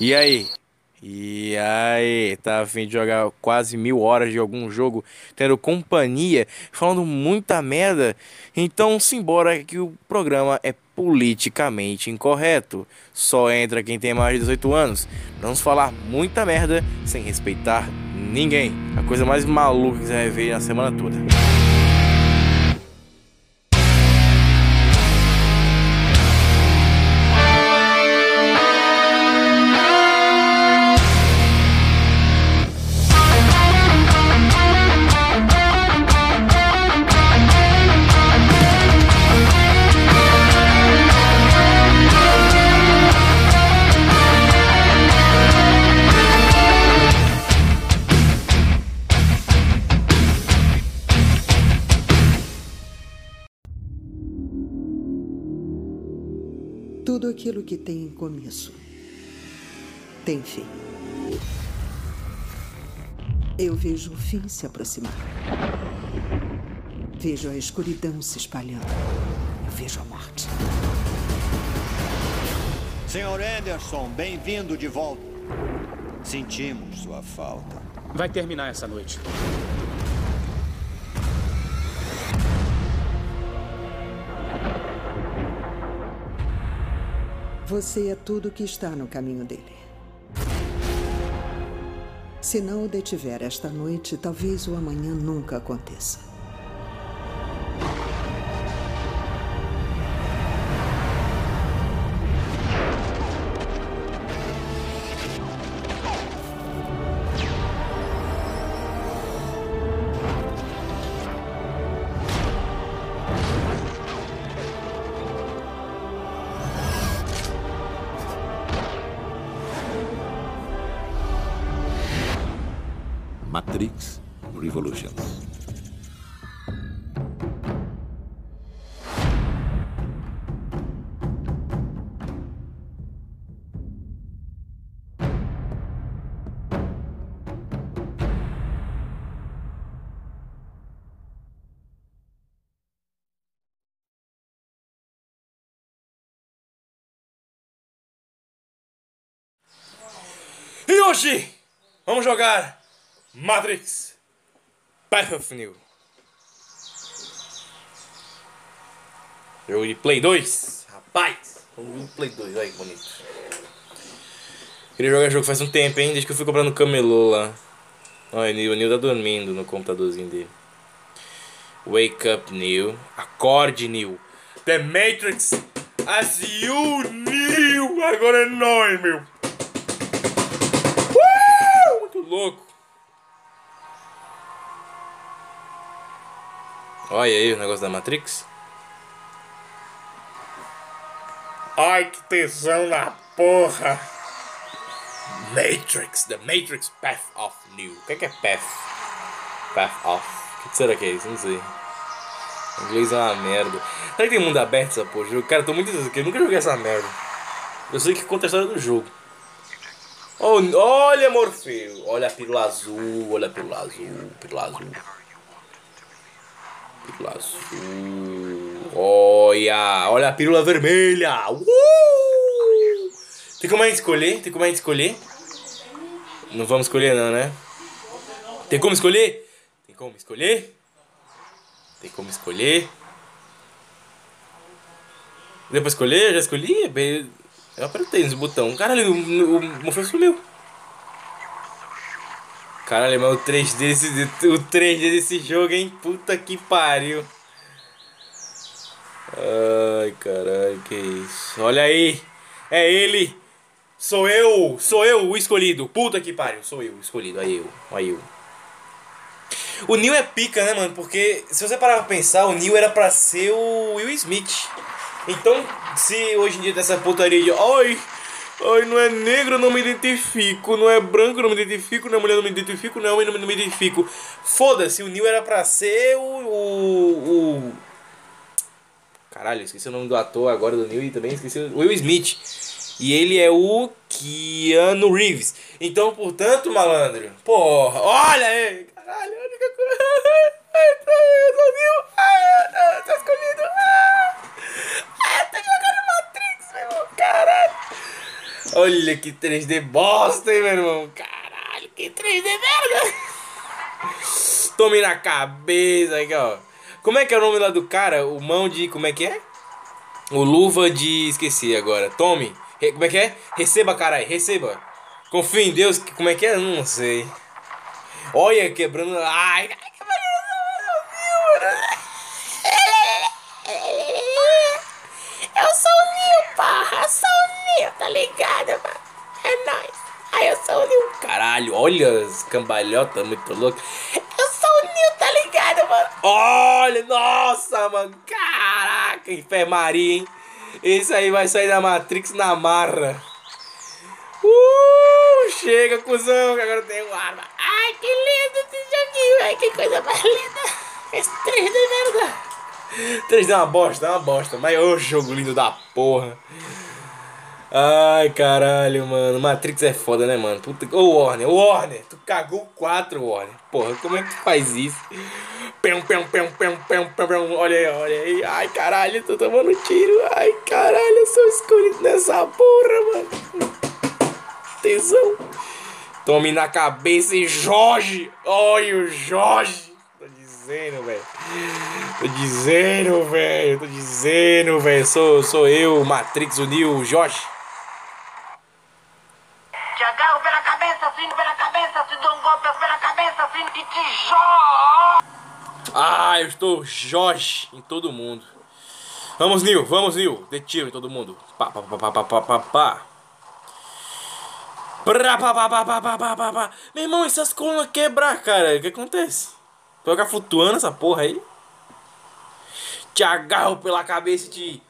E aí? E aí, tá a fim de jogar quase mil horas de algum jogo, tendo companhia, falando muita merda? Então simbora que o programa é politicamente incorreto. Só entra quem tem mais de 18 anos. Vamos falar muita merda sem respeitar ninguém. A coisa mais maluca que você vai ver na semana toda. Aquilo que tem começo tem fim. Eu vejo o fim se aproximar. Vejo a escuridão se espalhando. Eu vejo a morte. Senhor Anderson, bem-vindo de volta. Sentimos sua falta. Vai terminar essa noite. Você é tudo que está no caminho dele. Se não o detiver esta noite, talvez o amanhã nunca aconteça. Hoje vamos jogar Matrix Path of New. Jogo de Play 2. Rapaz, ver Play 2, olha que bonito. Queria jogar jogo faz um tempo, hein? Desde que eu fui comprar no camelô lá. Olha, o Neil tá dormindo no computadorzinho dele. Wake up, Neil. Acorde, Neil. The Matrix as you, Neil. Agora é nóis, meu. Louco. Olha aí o negócio da Matrix. Ai, que tesão na porra! Matrix, The Matrix Path of New. O que é, que é Path? Path of. O que será que é isso? Não sei. O inglês é uma merda. Será que tem mundo aberto essa porra? Cara, eu tô muito aqui. Eu nunca joguei essa merda. Eu sei que conta a história do jogo. Oh, olha, Morfeu. Olha a pílula azul. Olha a pílula azul. Pílula azul. Pílula azul. Olha. Olha a pílula vermelha. Uh! Tem como a gente escolher? Tem como a gente escolher? Não vamos escolher não, né? Tem como escolher? Tem como escolher? Tem como escolher? Deu pra escolher? Já escolhi? Bem, Eu apertei nesse botão. Caralho, o, o sumiu. Caralho, mas o 3D desse, o 3D desse jogo, hein? Puta que pariu. Ai, caralho, que isso. Olha aí. É ele. Sou eu. Sou eu o escolhido. Puta que pariu. Sou eu o escolhido. Aí eu. Aí eu. O Neil é pica, né, mano? Porque se você parar pra pensar, o Neil era pra ser o Will Smith. Então, se hoje em dia tem essa putaria de. Ai, ai, não é negro, não me identifico. Não é branco, não me identifico. Não é mulher, não me identifico. Não é homem, não me identifico. Foda-se, o Neil era pra ser o. o, o... Caralho, esqueci o nome do ator agora do Neil e também esqueci o Will Smith. E ele é o Keanu Reeves. Então, portanto, malandro, porra, olha aí, caralho, a única coisa. Ai, eu sou o Neil. Eu tô escolhido. Ah, tô jogando Matrix, meu caralho. Olha que 3D bosta, hein, meu irmão? Caralho, que 3D merda! Tome na cabeça aqui, ó. Como é que é o nome lá do cara? O mão de. Como é que é? O luva de. Esqueci agora. Tome. Re... Como é que é? Receba, caralho. Receba. Confia em Deus. Como é que é? Não sei. Olha, quebrando. Ai, que Eu sou o Nil, porra. Eu sou o Nil, tá ligado, mano? É nóis. Ai, eu sou o Nil. Caralho, olha as cambalhotas muito loucas. Eu sou o Nil, tá ligado, mano? Olha, nossa, mano. Caraca, enfermaria, hein? Esse aí vai sair da Matrix na marra. Uh, chega, cuzão, que agora eu tenho arma. Ai, que lindo esse joguinho, velho. Que coisa mais linda. Esse 3D é verdade. 3D é uma bosta, é uma bosta. Mas ô jogo lindo da porra. Ai, caralho, mano. Matrix é foda, né, mano? Puta... Ô, Warner, Warner, tu cagou 4, Warner. Porra, como é que tu faz isso? Pem, pem, pem, pem, pem, pem. Olha aí, olha aí. Ai, caralho, tô tomando tiro. Ai, caralho, eu sou escolhido nessa porra, mano. Tesão. Tome na cabeça e Jorge. Olha o Jorge. Dizendo, velho. Tô dizendo, velho. Tô dizendo, velho. Sou, sou eu, Matrix, o Neo, Jorge. Te agarro pela cabeça, fino pela cabeça, te dou um golpe pela cabeça, fino e te jogo. Ah, eu estou Jorge em todo mundo. Vamos, Nil, vamos, Nil. Dê tiro em todo mundo. Pá, pá, pá, pá, pá, pá, pá, pá. Pra, pá, pá, pá, pá, pá, pá, pá, pá. Meu irmão, essas colunas quebrar, cara. O que acontece? Pra ficar flutuando essa porra aí. Te agarro pela cabeça e te.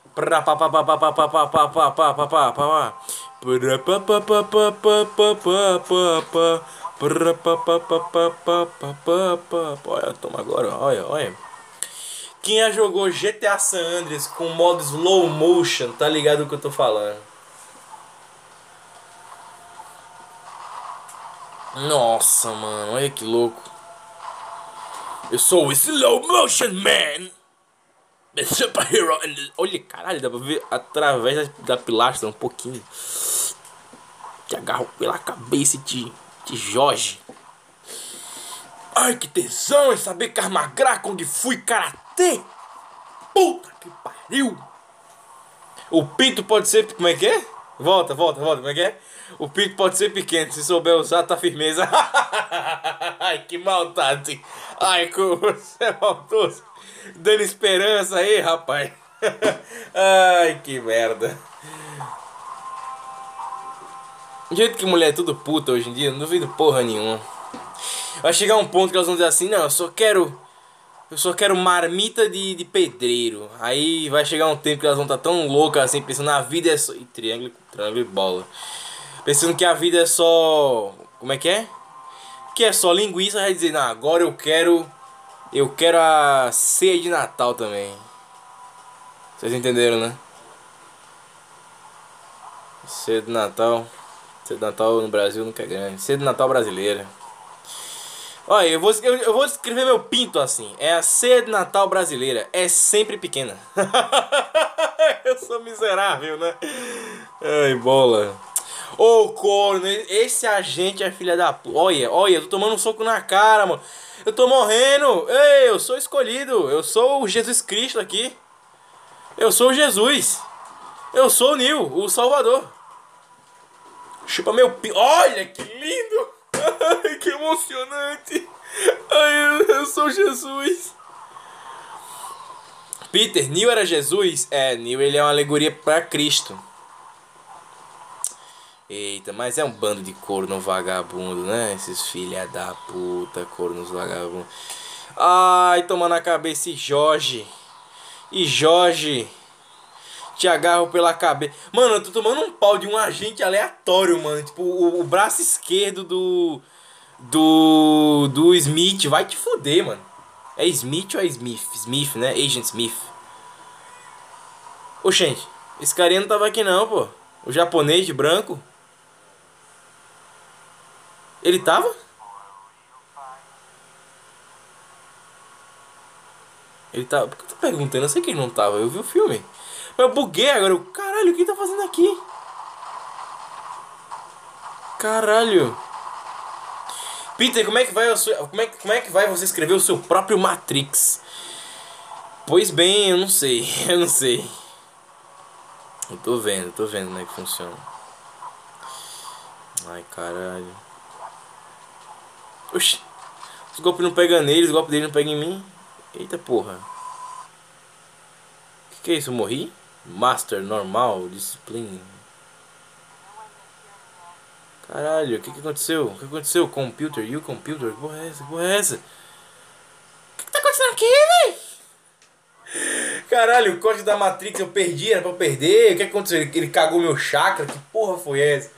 Olha, toma agora, olha, olha. Quem já jogou GTA San Andreas com modo slow motion, tá ligado o que eu tô falando. Nossa, mano, olha que louco. Eu sou o Slow Motion Man. The superhero. And the... Olha, caralho, dá pra ver através da, da pilastra um pouquinho. Te agarro pela cabeça e te, te Jorge. Ai, que tesão em saber que armagra Kung Fu e Karatê. Puta que pariu. O pinto pode ser... Como é que é? Volta, volta, volta. Como é que é? O pinto pode ser pequeno, se souber usar, tá firmeza. Ai, que maldade. Ai, como você é maldoso. Dando esperança aí, rapaz. Ai, que merda. Do jeito que mulher é tudo puta hoje em dia, não duvido porra nenhuma. Vai chegar um ponto que elas vão dizer assim, não, eu só quero. Eu só quero marmita de, de pedreiro. Aí vai chegar um tempo que elas vão estar tão loucas assim, pensando na vida é só. E triângulo, triângulo e bola. Pensando que a vida é só. Como é que é? Que é só linguiça, vai dizer, não, agora eu quero. Eu quero a ceia de Natal também. Vocês entenderam, né? Ceia de Natal. Ceia de Natal no Brasil nunca é grande. Ceia de Natal brasileira. Olha, eu vou, eu, eu vou escrever meu pinto assim. É a ceia de Natal brasileira. É sempre pequena. eu sou miserável, né? Ai, bola. Ô, corno, esse agente é filha da puta. Olha, olha, eu tô tomando um soco na cara, mano. Eu tô morrendo. Ei, eu sou escolhido. Eu sou o Jesus Cristo aqui. Eu sou o Jesus. Eu sou o Nil, o Salvador. Chupa meu pi. Olha que lindo! Que emocionante! Ai, eu, eu sou Jesus. Peter, Nil era Jesus? É, Nil ele é uma alegoria para Cristo. Eita, mas é um bando de corno vagabundo, né? Esses filha da puta, cornos vagabundos. Ai, toma na cabeça e Jorge. E Jorge. Te agarro pela cabeça. Mano, eu tô tomando um pau de um agente aleatório, mano. Tipo, o, o braço esquerdo do. Do. Do Smith. Vai te fuder, mano. É Smith ou é Smith? Smith, né? Agent Smith. Ô, gente. Esse carinha não tava aqui não, pô. O japonês de branco. Ele tava? Ele tava. Por que eu tô perguntando? Eu sei que ele não tava. Eu vi o filme. Mas eu buguei agora. Eu, caralho, o que ele tá fazendo aqui? Caralho. Peter, como é que vai sua, como é, como é que vai você escrever o seu próprio Matrix? Pois bem, eu não sei, eu não sei. Eu tô vendo, tô vendo como é que funciona. Ai, caralho. Oxi. Os golpes não pegam nele, os golpes dele não pegam em mim. Eita porra. Que, que é isso? Eu morri? Master, normal, disciplina. Caralho, o que, que aconteceu? O que aconteceu? Computer, you computer? Que porra é essa? Que porra é essa? O que, que tá acontecendo aqui, véi? Caralho, o código da Matrix eu perdi, era pra eu perder. O que aconteceu? Ele, ele cagou meu chakra? Que porra foi essa?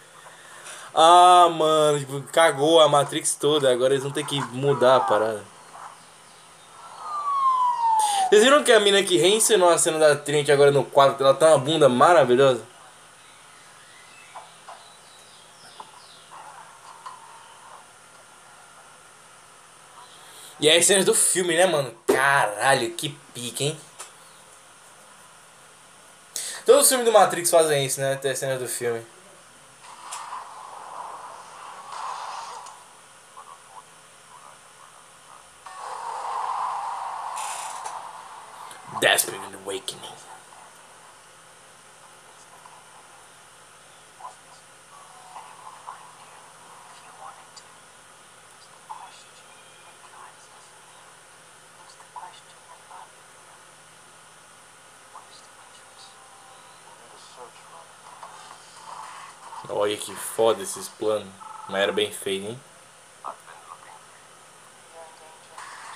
Ah, mano, tipo, cagou a Matrix toda. Agora eles vão ter que mudar a parada. Vocês viram que a mina que reencenou a cena da Trinity agora no quadro, ela tá uma bunda maravilhosa? E aí as cenas do filme, né, mano? Caralho, que pique, hein? Todos os filmes do Matrix fazem isso, né? As cenas do filme. Desperate Awakening. Olha que foda esses planos. Mas era bem feito, hein?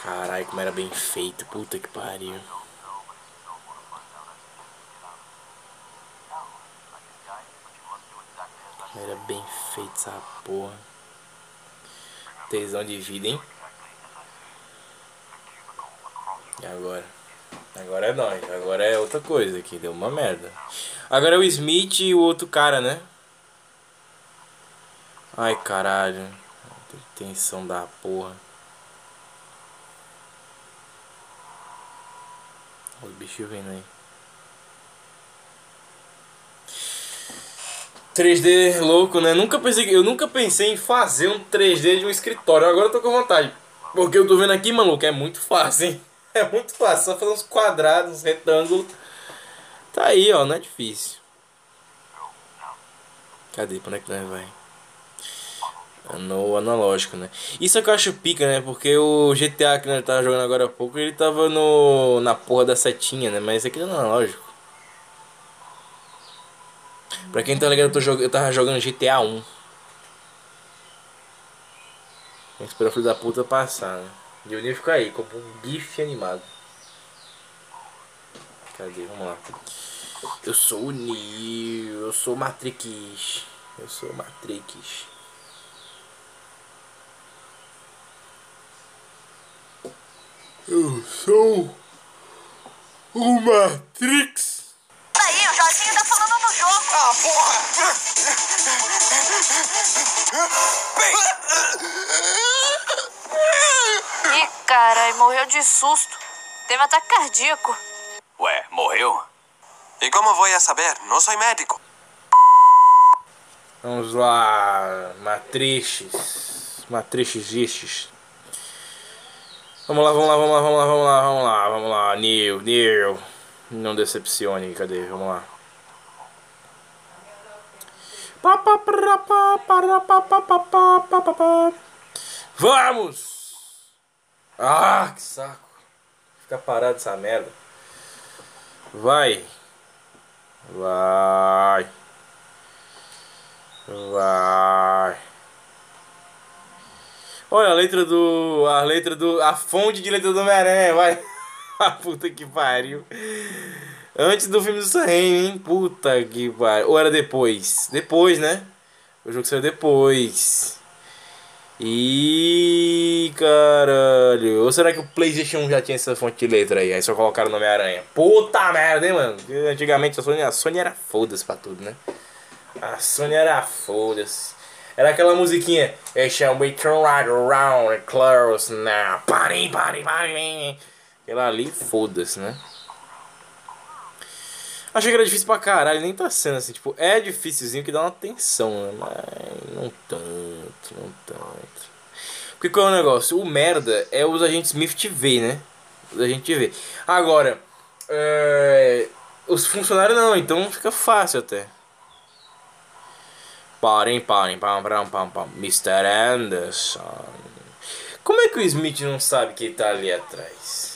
Caralho, como era bem feito. Puta que pariu. Era bem feito essa porra. Tesão de vida, hein? E agora? Agora é nóis. Agora é outra coisa aqui. Deu uma merda. Agora é o Smith e o outro cara, né? Ai, caralho. Tensão da porra. Os bichos vindo aí. 3D louco, né? Nunca pensei, eu nunca pensei em fazer um 3D de um escritório. Agora eu tô com vontade. Porque eu tô vendo aqui, maluco, é muito fácil, hein? É muito fácil, só fazer uns quadrados, uns retângulos. Tá aí, ó, não é difícil. Cadê? Pra onde é que nós vai? No analógico, né? Isso é que eu acho pica, né? Porque o GTA que nós tava jogando agora há pouco, ele tava no na porra da setinha, né? Mas aqui é analógico. Pra quem tá ligado, eu, jog... eu tava jogando GTA 1. Tem que esperar o filho da puta passar, né? E o Neo fica aí, como um bife animado. Cadê? Vamos lá. Eu sou o Neo, eu sou Matrix. Eu sou Matrix. Eu sou o Matrix. Jorginho tá falando do jogo. Ah, porra! Ih, caralho, morreu de susto. Teve ataque cardíaco. Ué, morreu? E como vou a saber? Não sou médico. Vamos lá, Matrixes. Matrixes. Vamos lá, vamos lá, vamos lá, vamos lá, vamos lá, vamos lá, vamos lá, Neil, Neil. Não decepcione, cadê? Vamos lá. Vamos! Ah, que saco. Fica parado essa merda. Vai. Vai. Vai. Olha a letra do. A letra do. A fonte de letra do Homem-Aranha, vai. Puta que pariu. Antes do filme do Sam hein? Puta que pariu. Ou era depois? Depois, né? O jogo saiu depois. Ih, caralho. Ou será que o PlayStation 1 já tinha essa fonte de letra aí? Aí só colocaram o Homem-Aranha. Puta merda, hein, mano? Antigamente a Sony, a Sony era foda-se pra tudo, né? A Sony era foda-se. Era aquela musiquinha. It shall be turned right around and close now. Pari, pari, pari. Aquela ali, foda-se, né? Achei que era difícil pra caralho, nem tá sendo assim, tipo, é difícilzinho que dá uma tensão, né? Mas não tanto, não tanto. Porque qual é o negócio? O merda é os agentes Smith TV, né? Os agentes TV. Agora, é... os funcionários não, então fica fácil até. Parem, parem, pam, pam, pam, pam. Mr. Anderson. Como é que o Smith não sabe que ele tá ali atrás?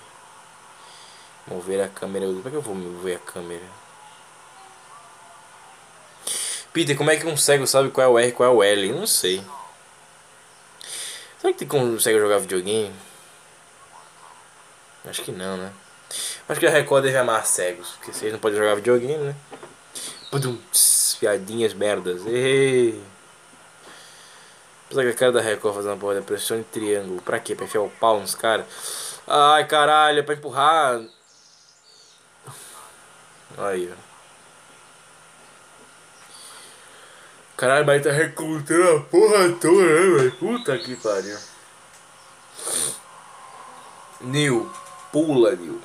Mover a câmera. Como é que eu vou mover a câmera? Peter, como é que um cego sabe qual é o R e qual é o L? Eu não sei. Será que consegue jogar videogame? Acho que não, né? Acho que a Record deve amar cegos, porque vocês não podem jogar videogame, né? Pudum, tss, piadinhas merdas. Ei. Apesar que a cara da Record fazendo uma porra pressione triângulo. Pra quê? Pra enfiar o pau nos caras? Ai, caralho, é pra empurrar. Aí, ó. Caralho, mas tá recortando a porra toda, né, velho? Puta que pariu. Nil, pula, Nil.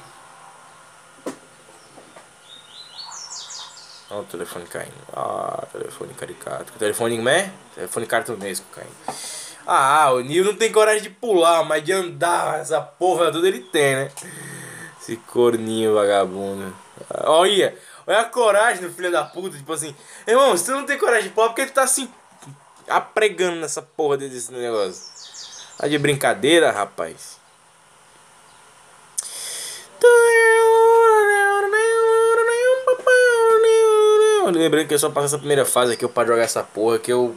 Olha o telefone caindo. Ah, telefone caricato. Telefone, né? Telefone cartunesco caindo. Ah, o Nil não tem coragem de pular, mas de andar essa porra toda ele tem, né? Esse corninho vagabundo. Olha, olha a coragem do filho da puta. Tipo assim, irmão, se tu não tem coragem de pular, porque tu tá assim, apregando nessa porra desse negócio. Tá de brincadeira, rapaz. Lembrando que eu só passo essa primeira fase aqui pra jogar essa porra que eu.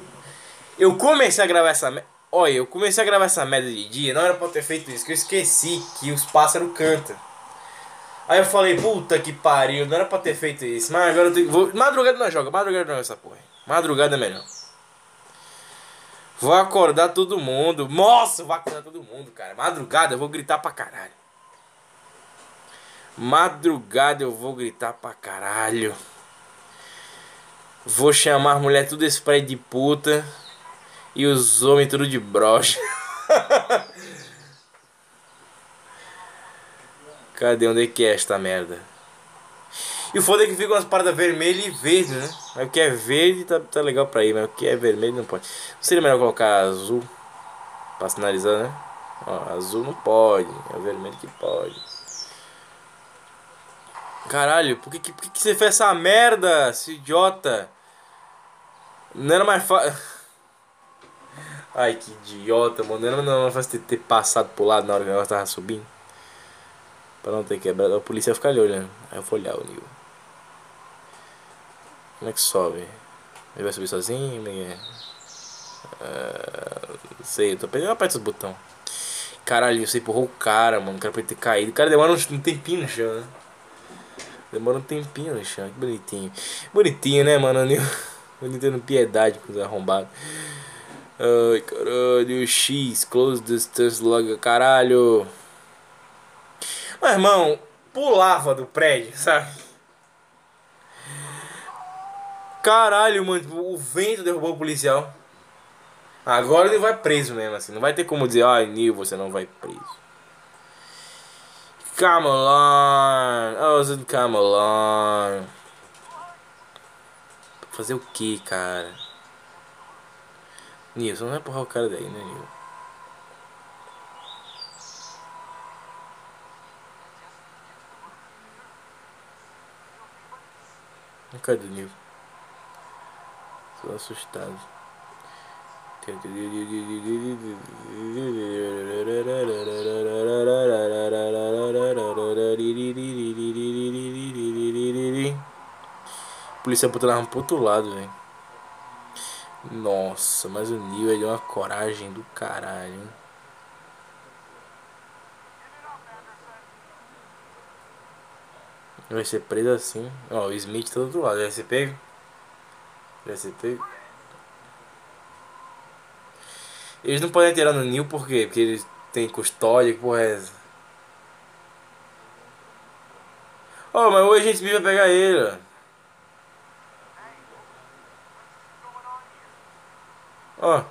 Eu comecei a gravar essa. Olha, eu comecei a gravar essa merda de dia, não era pra ter feito isso, que eu esqueci que os pássaros cantam. Aí eu falei, puta que pariu, não era pra ter feito isso. Mas agora eu tenho. Vou... Madrugada não joga, madrugada não é essa porra. Madrugada é melhor. Vou acordar todo mundo. Nossa, vou acordar todo mundo, cara. Madrugada eu vou gritar pra caralho. Madrugada eu vou gritar pra caralho. Vou chamar as mulher tudo spray de puta. E os homens tudo de brocha. Cadê onde é que é esta merda? E o foda é que fica umas paradas vermelhas e verde, né? Mas o que é verde tá, tá legal pra ir, mas o que é vermelho não pode. Não seria melhor colocar azul pra sinalizar, né? Ó, azul não pode, é vermelho que pode. Caralho, por que, por que, você fez essa merda, seu idiota? Não era mais fácil. Ai, que idiota, mano. Não era mais fácil ter, ter passado pro lado na hora que o negócio tava subindo. Pra não ter quebrado. A polícia ia ficar ali olhando. Aí eu vou olhar o Nil. Como é que sobe? Ele vai subir sozinho? Como é que é? Não sei, eu tô perdendo a parte dos botão. Caralho, você empurrou o cara, mano. O cara pode ter caído. O cara demora um tempinho no chão, né? Demora um tempinho no chão. Que bonitinho. Bonitinho, né, mano? Eu não tendo piedade com os arrombados. Ai, caralho. X, close distance log. Caralho. Meu irmão, pulava do prédio, sabe? Caralho, mano, o vento derrubou o policial. Agora ele vai preso mesmo, assim. Não vai ter como dizer, ai, Nil, você não vai preso. Come along. Oh, come along. Fazer o que, cara? Nilson, não vai empurrar o cara daí, né, Nil? Cadê o Nil? Tô assustado. polícia botando pro outro lado, velho. Nossa, mas o Nil deu uma coragem do caralho. Vai ser preso assim. Ó, o Smith tá do outro lado. Vai ser pego. Vai ser pego. Eles não podem tirar no Nil por quê? Porque eles têm custódia, que porra é essa? Oh, mas o agente B vai pegar ele. ó. Ó.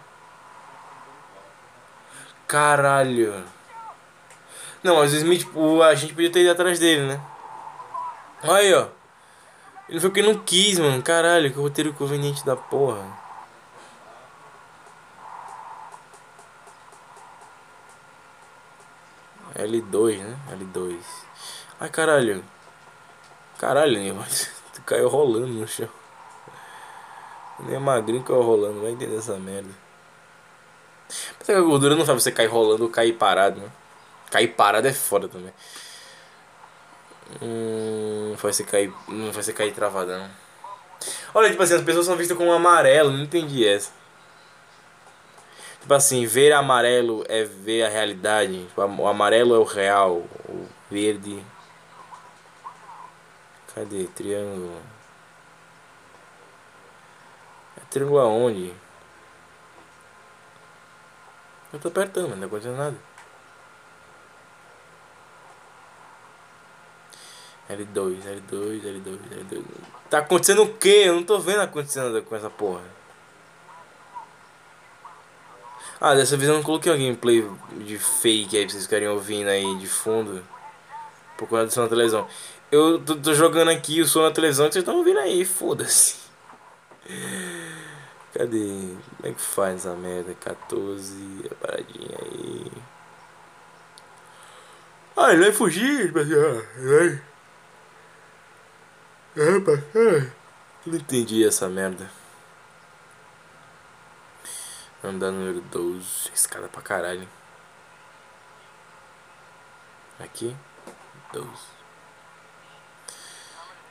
Caralho. Não, mas o Smith, o, a gente podia ter ido atrás dele, né? Aí, ó. Ele foi porque não quis, mano. Caralho, que roteiro conveniente da porra. L2, né? L2. Ai, caralho. Caralho, Nil, mas tu caiu rolando no chão. Nem é magrinho caiu rolando, vai entender essa merda. Mas é que a gordura não sabe você cair rolando ou cair parado, né? Cair parado é foda também. Hum, vai ser cair. Não vai ser cair travadão. Olha, tipo assim, as pessoas são vistas como amarelo, não entendi essa. Tipo assim, ver amarelo é ver a realidade. Tipo, O amarelo é o real. O verde. Cadê? Triângulo. É triângulo aonde? Eu tô apertando, mas não tá acontecendo nada. L2, L2, L2, L2. Tá acontecendo o quê? Eu não tô vendo acontecendo com essa porra. Ah, dessa vez eu não coloquei uma gameplay de fake aí pra vocês ficarem ouvindo aí de fundo. Por conta do som na televisão. Eu tô, tô jogando aqui o som na televisão que vocês estão ouvindo aí, foda-se. Cadê? Como é que faz essa merda? 14, a paradinha aí. Ah, ele vai fugir, mas. Mas. Não entendi essa merda. Andar número 12. Escada pra caralho. Aqui. 12.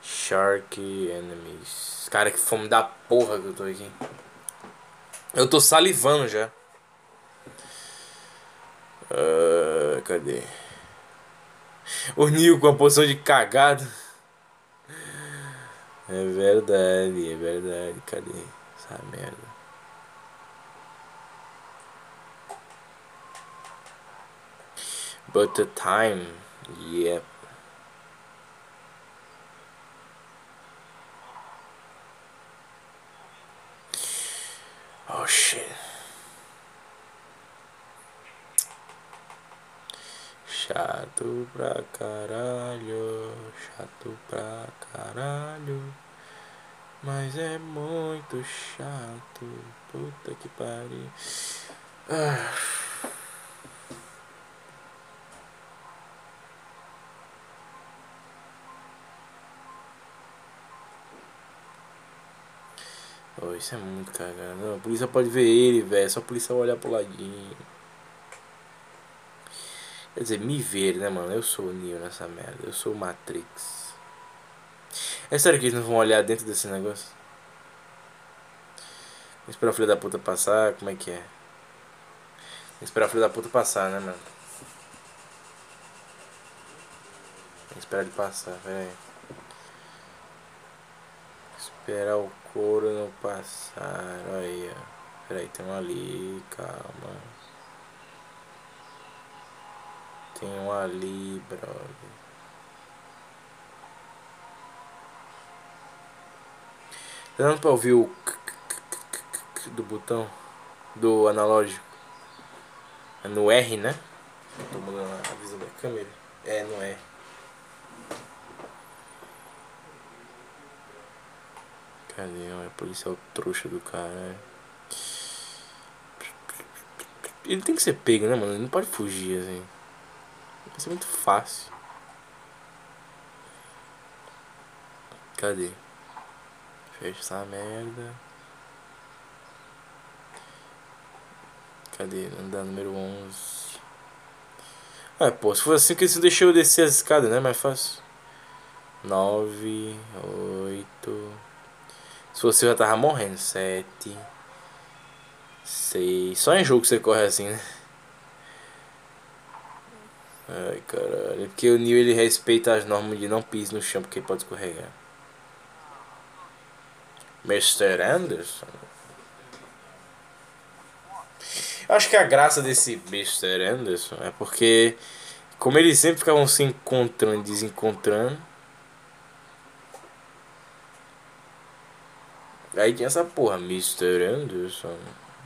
Shark Enemies. Cara, que fome da porra que eu tô aqui. Eu tô salivando já. Ah, cadê? O Nil com a poção de cagado. É verdade, é verdade. Cadê essa merda? But the time, yep. Oh shit. Chato pra caralho, chato pra caralho. Mas é muito chato, puta que pariu. Ah. Oh, isso é muito cagado. A polícia pode ver ele, velho. Só a polícia olhar pro ladinho. Quer dizer, me ver, né, mano? Eu sou o Neo nessa merda. Eu sou o Matrix. É sério que eles não vão olhar dentro desse negócio? Esperar o filho da puta passar. Como é que é? Esperar o filho da puta passar, né, mano? Esperar ele passar, aí. Esperar o couro não passar. Olha aí, ó. Pera aí, tem um ali. Calma. Tem um ali, brother. Tá dando pra ouvir o do botão? Do analógico? É no R, né? Tô mudando a visão da câmera. É, no R. Cadê? Olha, policial trouxa do cara. Ele tem que ser pego, né, mano? Ele não pode fugir assim. Vai ser muito fácil. Cadê? Fecha essa merda. Cadê? Andar número 11. Ah, pô, se for assim que eles deixou eu descer as escadas, né? Mais fácil. 9, 8. Se você já tava morrendo. 7. 6. Só em jogo você corre assim, né? Ai, caralho. É porque o Neo ele respeita as normas de não pise no chão porque pode escorregar. Mr. Anderson? Acho que a graça desse Mr. Anderson é porque, como eles sempre ficavam se encontrando e desencontrando, aí tinha essa porra, Mr. Anderson.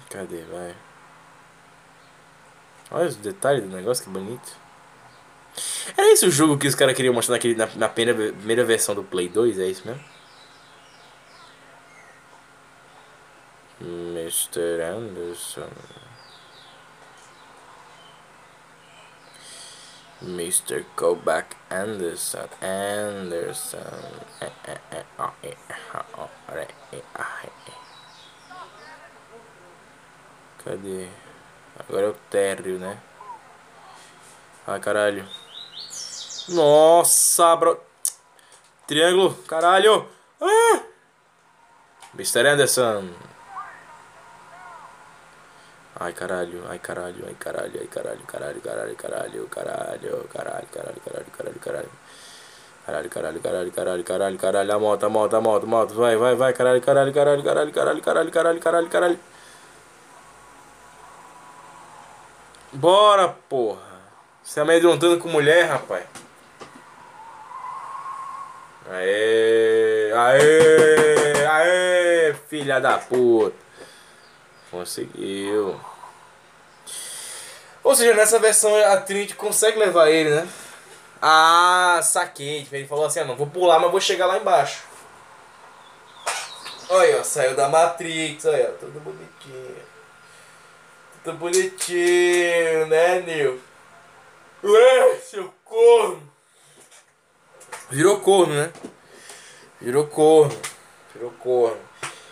Cadê, vai? Olha os detalhes do negócio, que bonito. Era esse o jogo que os caras queriam mostrar naquele, na, na primeira, primeira versão do Play 2, é isso mesmo? Mr. Anderson. Mr. Kovac Anderson. Anderson. Cadê? Agora é o térreo, né? Ai, caralho. Nossa, bro. Triângulo, caralho. Ah! Mr. Anderson. Ai, caralho, ai, caralho, ai, caralho, ai, caralho, caralho, caralho, caralho, caralho, caralho, caralho, caralho, caralho, caralho. Caralho, caralho, caralho, caralho, caralho, caralho, a moto, a moto, a moto, moto, vai, vai, vai, caralho, caralho, caralho, caralho, caralho, caralho, caralho, caralho, caralho. Bora, porra. Você é amedrontando com mulher, rapaz. Aê, aê, aê, filha da puta. Conseguiu. Ou seja, nessa versão a Trinity consegue levar ele, né? Ah, saquei. Ele falou assim, ah, não vou pular, mas vou chegar lá embaixo. Olha, ó, saiu da Matrix, olha, tudo bonitinho. Tudo bonitinho, né, Nil? Ué, seu corno. Virou corno, né? Virou corno. Virou corno.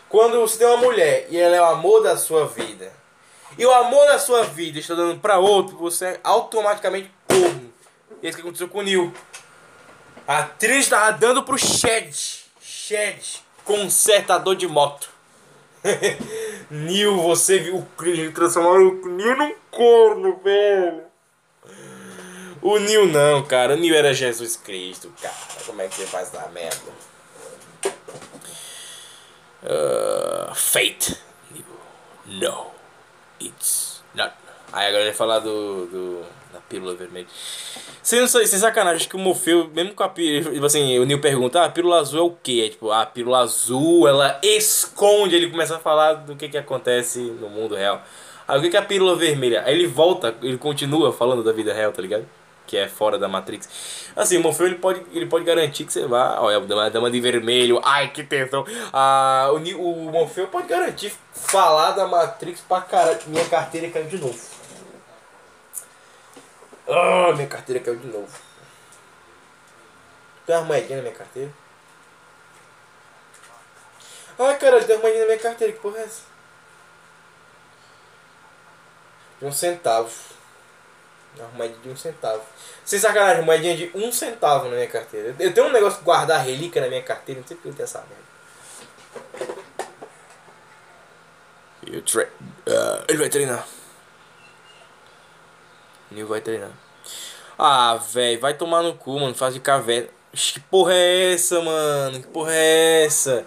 Quando você tem uma mulher e ela é o amor da sua vida, e o amor da sua vida está dando para outro, você é automaticamente corno. E é que aconteceu com o Neil. A atriz estava dando pro Shed. Shed, consertador de moto. Neil, você viu o transformar o Neil num corno, velho. O Neil não, cara. O Neil era Jesus Cristo, cara. Como é que você faz essa merda? Uh, fate. No. It's not. Aí agora ele falar do, do. da pílula vermelha. Sem, sem sacanagem, acho que o Morfeu, mesmo com a pílula. Tipo assim, o Neil pergunta: ah, a pílula azul é o quê? É tipo, a pílula azul ela esconde. Ele começa a falar do que, que acontece no mundo real. Aí o que, que é a pílula vermelha? Aí ele volta, ele continua falando da vida real, tá ligado? Que é fora da Matrix. Assim, o Morfeu ele pode, ele pode garantir que você vai. Olha, a dama de vermelho. Ai, que tensão. Ah, o, o Morfeu pode garantir falar da Matrix pra caralho. Minha carteira caiu de novo. Ah, minha carteira caiu de novo. Tem uma moedinha na minha carteira? Ai, caralho, tem uma moedinha na minha carteira. Que porra é essa? Um centavo. Uma moedinha de um centavo. Sem sacanagem, moedinha de um centavo na minha carteira. Eu tenho um negócio de guardar relíquia na minha carteira, não sei porque eu tenho essa merda. You tra uh, ele vai treinar. Nil vai treinar. Ah, velho, vai tomar no cu, mano. Faz de caverna. Que porra é essa, mano? Que porra é essa?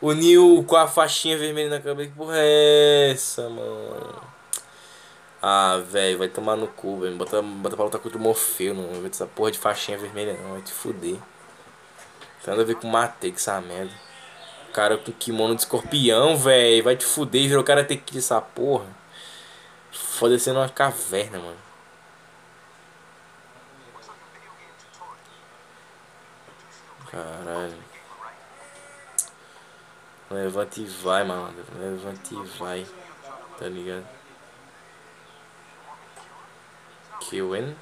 O Nil com a faixinha vermelha na cabeça. Que porra é essa, mano? Ah, velho, vai tomar no cu, velho. Bota, bota pra lutar contra o Morfeu, não vai essa porra de faixinha vermelha, não. Vai te fuder. Tem nada a ver com Matrix, essa merda. Cara com kimono de escorpião, velho. Vai te fuder, virou cara ter que essa porra. Foda se numa caverna, mano. Caralho. Levanta e vai, mano. Levanta e vai. Tá ligado? Kill-in.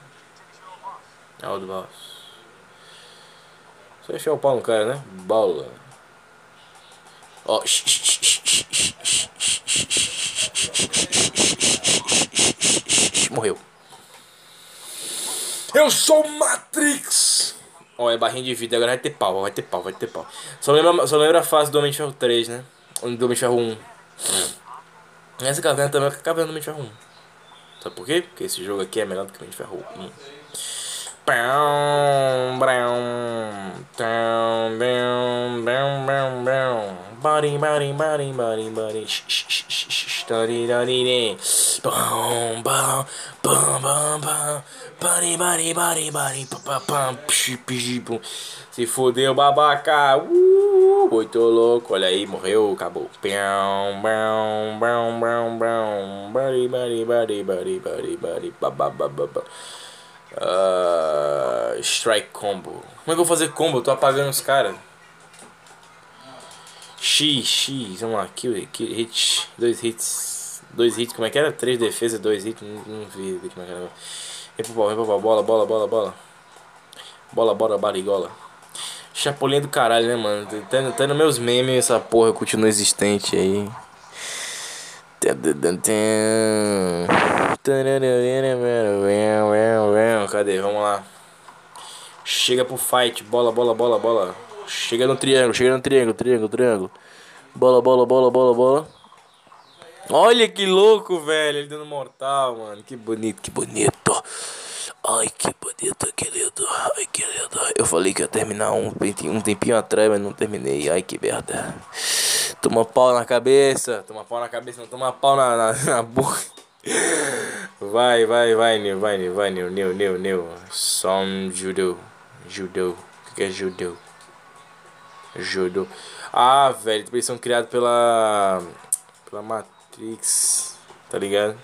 Ah, o do boss. Só enfiar o pau no cara, né? Bola. Ó. Oh. Morreu. Eu sou Matrix! Ó, oh, é barrinha de vida, agora vai ter pau, vai ter pau, vai ter pau. Só lembra, só lembra a fase do Homem de Ferro 3, né? Do Homem de Ferro 1. Essa caverna também é a caverna do Homem de Ferro 1. Sabe por quê? Porque esse jogo aqui é melhor do que o Homem de Ferro 1. Body, body, body, body, body. Dori, dori, de. Bom, bom, bom, bom, bom. Body, body, body, body. Papapam. Se fodeu, babaca. Uh, muito louco. Olha aí, morreu, acabou. Pão, pão, pão, pão, pão. Body, body, body, body, body, body. Bababababá. Ah, strike combo. Como é que eu vou fazer combo? Eu tô apagando os caras. X, X, vamos lá, kill, kill, hit, dois hits, dois hits, como é que era? Três defesas, dois hits, não, não vi como é que era. Vem pro pau, vem pro pau, bola, bola, bola, bola. Bola, bola, barigola. Chapolinha do caralho, né, mano? Tá, tá nos meus memes essa porra continua existente aí. Cadê? Vamos lá. Chega pro fight, bola, bola, bola, bola. Chega no triângulo, chega no triângulo, triângulo, triângulo. Bola, bola, bola, bola, bola. Olha que louco, velho. Ele dando mortal, mano. Que bonito, que bonito. Ai, que bonito, que lindo. Ai, que lindo. Eu falei que ia terminar um, um tempinho atrás, mas não terminei. Ai, que merda. Toma pau na cabeça. Toma pau na cabeça, não toma pau na, na, na boca. Vai, vai, vai, Nil, vai, Nil, vai, Nil, Nil, Nil, Nil. Som judô. Judô. O que é judô? Judô. Ah, velho, eles são criados pela. pela Matrix. Tá ligado?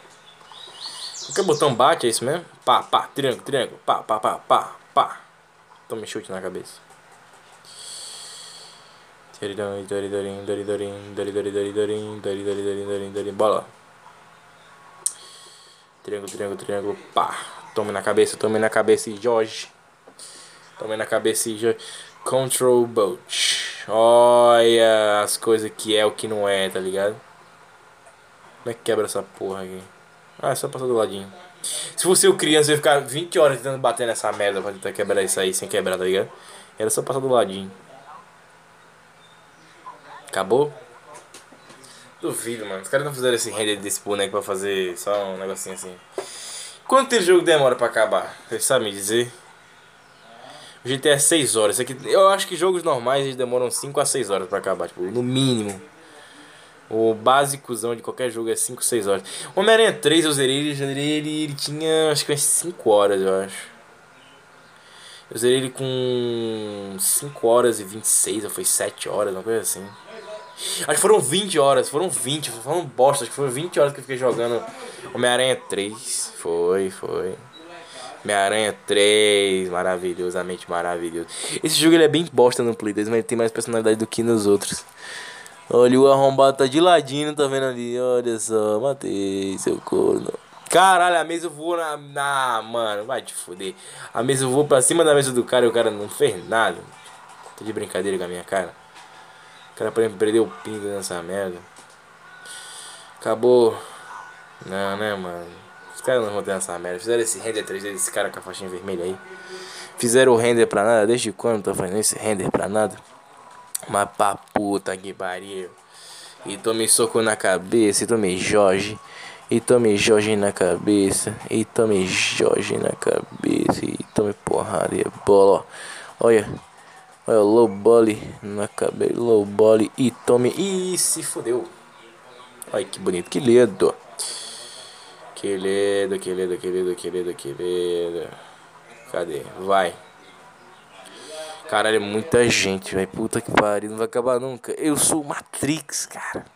Qualquer botão bate, é isso mesmo? Pá, pá, triângulo, triângulo. Pá, pá, pá, pá, pá. Tome chute na cabeça. Bola. Triângulo, triângulo, triângulo. Pá. Tome na cabeça, tome na cabeça Jorge. Tome na cabeça Jorge. Control Boat. Olha as coisas que é o que não é, tá ligado? Como é que quebra essa porra aqui? Ah, é só passar do ladinho. Se fosse eu criança, eu ia ficar 20 horas tentando bater nessa merda pra tentar quebrar isso aí sem quebrar, tá ligado? Era só passar do ladinho. Acabou? Duvido, mano. Os caras não fizeram esse render desse boneco pra fazer só um negocinho assim. Quanto jogo demora pra acabar? Vocês sabem me dizer? O GTA é 6 horas. Aqui, eu acho que jogos normais eles demoram 5 a 6 horas pra acabar, tipo, no mínimo. O básicozão de qualquer jogo é 5, 6 horas. Homem-Aranha 3 eu zerei ele, ele, ele, ele tinha acho que umas 5 horas, eu acho. Eu zerei ele com 5 horas e 26, ou foi 7 horas, uma coisa assim. Acho que foram 20 horas, foram 20, foram bosta, acho que foram 20 horas que eu fiquei jogando Homem-Aranha 3. Foi, foi. Homem-Aranha 3, maravilhosamente maravilhoso. Esse jogo ele é bem bosta no Play 2, mas ele tem mais personalidade do que nos outros. Olha, o arrombado tá de ladinho, tá vendo ali? Olha só, matei seu corno. Caralho, a mesa voou na, na. Mano, vai te foder. A mesa voou pra cima da mesa do cara e o cara não fez nada. Tá de brincadeira com a minha cara. O cara perdeu o pingo nessa merda. Acabou. Não, né, mano? Os caras não vão ter essa merda. Fizeram esse render 3D desse cara com a faixinha vermelha aí. Fizeram o render pra nada. Desde quando tô fazendo esse render pra nada? Mas pra puta que pariu. E tomei soco na cabeça. E tomei Jorge. E tomei Jorge na cabeça. E tomei Jorge na cabeça. E tomei porrada e bola. Olha. Olha, low body na cabeça. Low body. E tome. Ih, se fodeu. Olha que bonito. Que lindo. Que lindo, que lindo, que lindo, que lindo, que lindo. Cadê? Vai. Caralho, é muita gente, velho. Puta que pariu, não vai acabar nunca. Eu sou Matrix, cara.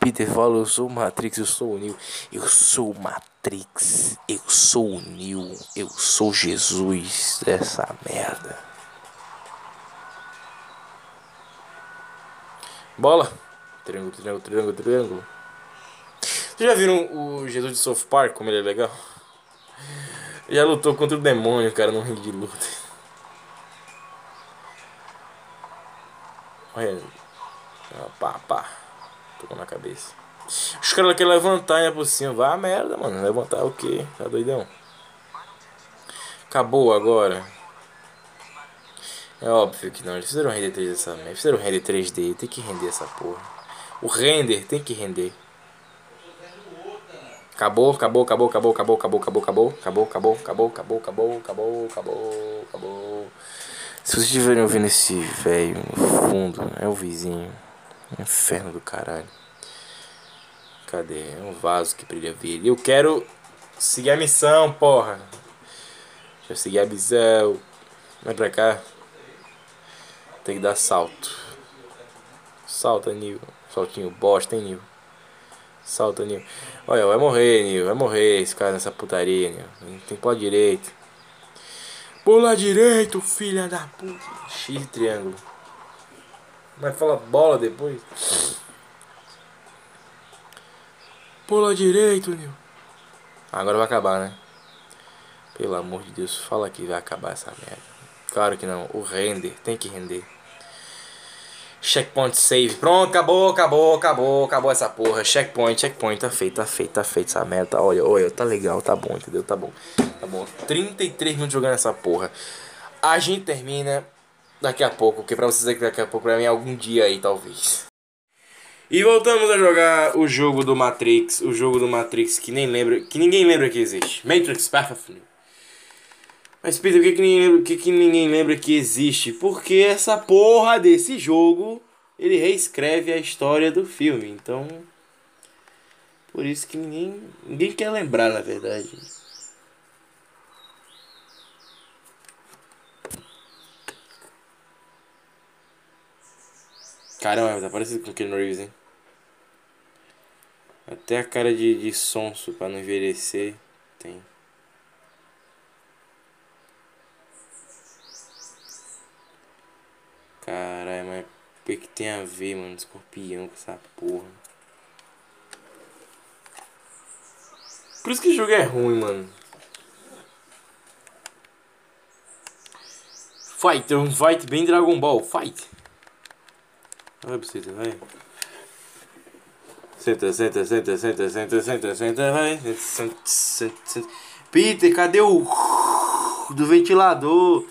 Peter fala, eu sou Matrix, eu sou o Neo. Eu sou Matrix, eu sou o Neo. Eu sou Jesus dessa merda. Bola. Triângulo, triângulo, triângulo, triângulo. Vocês já viram o Jesus de South Park, como ele é legal? Já lutou contra o demônio, cara, num ringue de luta. Olha. Ah, pá, pá. Tocou na cabeça. Os caras querem levantar e é por cima. Vai a merda, mano. Levantar o quê? Tá doidão? Acabou agora. É óbvio que não. Eles fizeram render 3D essa merda. Fizeram render 3D. Tem que render essa porra. O render tem que render. Acabou, acabou, acabou, acabou, acabou, acabou, acabou, acabou, acabou, acabou, acabou, acabou, acabou, acabou, acabou, acabou. Se vocês estiverem ouvindo esse velho no fundo, é o vizinho. Inferno do caralho. Cadê? É um vaso que brilha verde. Eu quero seguir a missão, porra. Deixa eu seguir a missão. Vem pra cá. Tem que dar salto. Salta, Nil. Saltinho bosta, hein, Nil. Salta, Nil. Olha, vai morrer, Nil. Vai morrer esse cara nessa putaria, Nil. Tem que pular direito. Pula direito, filha da puta. X triângulo. Mas fala bola depois. Pula direito, Nil. Agora vai acabar, né? Pelo amor de Deus, fala que vai acabar essa merda. Claro que não. O render, tem que render. Checkpoint save. Pronto, acabou, acabou, acabou, acabou essa porra. Checkpoint, checkpoint, tá feito, tá feito, tá feito essa merda. Olha, olha, tá legal, tá bom, entendeu? Tá bom. Tá bom. 33 minutos jogando essa porra. A gente termina daqui a pouco, que pra vocês é que daqui a pouco, pra mim é algum dia aí, talvez. E voltamos a jogar o jogo do Matrix, o jogo do Matrix que nem lembra, que ninguém lembra que existe. Matrix Path of New. Mas Peter, por que, que, ninguém, lembra, que, que ninguém lembra que existe? Porque essa porra desse jogo ele reescreve a história do filme. Então. Por isso que ninguém, ninguém quer lembrar, na verdade. Caramba, tá parecido com o Ken Reeves, hein? Até a cara de, de sonso pra não envelhecer tem. Caralho, mas o que, que tem a ver, mano? Escorpião com essa porra. Por isso que o jogo é ruim, mano. Fight, um fight bem Dragon Ball. Fight. Vai você, vai. Senta, senta, senta, senta, senta, senta, senta, vai. Senta, senta, senta. Peter, cadê o do ventilador?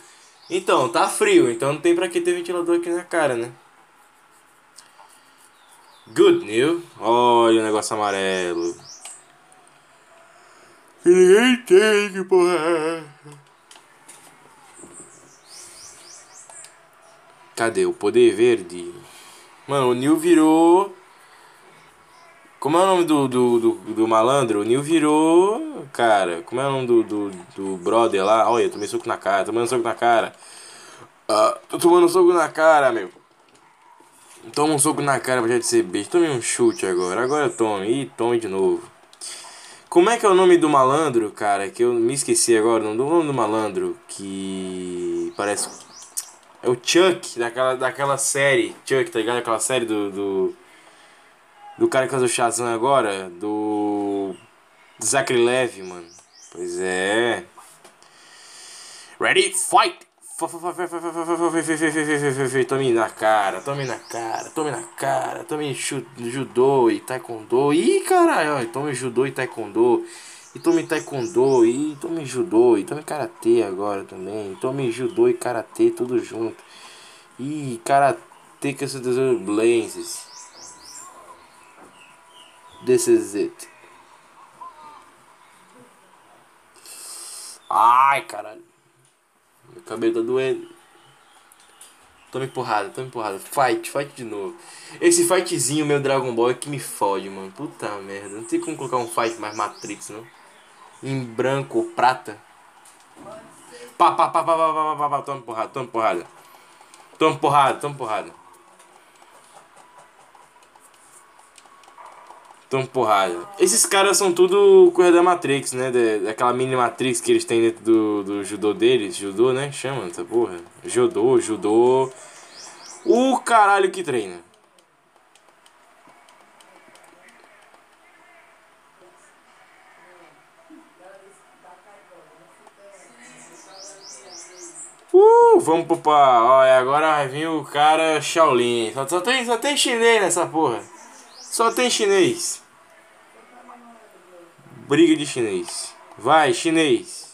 Então, tá frio, então não tem pra que ter ventilador aqui na cara, né? Good news. Olha o negócio amarelo. Ninguém tem que porra. é. Cadê o poder verde? Mano, o Nil virou. Como é o nome do, do, do, do malandro? O Nil virou. Cara, como é o nome do, do, do brother lá? Olha, tomei soco na cara, tomando soco na cara. Ah, tô tomando soco na cara, meu. Toma um soco na cara pra já de ser beijo. Tome um chute agora. Agora tome. E tome de novo. Como é que é o nome do malandro, cara? Que eu me esqueci agora. O nome do malandro que parece. É o Chuck, daquela, daquela série. Chuck, tá ligado? Aquela série do. Do, do cara que faz o Shazam agora. Do. Zachary Levy, mano. Pois é. Ready, fight! Tome na cara, tome na cara, tome na cara, tome judô e taekwondo. Ih, caralho, tome judô e taekwondo. E tome taekwondo, e tome judô, e tome karatê agora também. Tome judô e karatê tudo junto. Ih, karatê que eu blazes. This is it. Ai, caralho. Meu cabelo tá doendo. Tome porrada, tome porrada. Fight, fight de novo. Esse fightzinho, meu Dragon Ball, é que me fode, mano. Puta merda. Não tem como colocar um fight mais Matrix, não. Em branco ou prata. Pá, pá, pá, pá, pá, pá, pá, pá. Tome porrada, tome porrada. Tome porrada, tome porrada. Tome porrada. Esses caras são tudo coisa da Matrix, né? Da- Daquela mini Matrix que eles têm dentro do, do judô deles. Judô, né? Chama essa porra. Judô, judô. O caralho que treina. Uh, vamos pro pá. Olha, agora vai vir o cara Shaolin. Só, só, tem, só tem chinês nessa porra. Só tem chinês. Briga de chinês. Vai, chinês.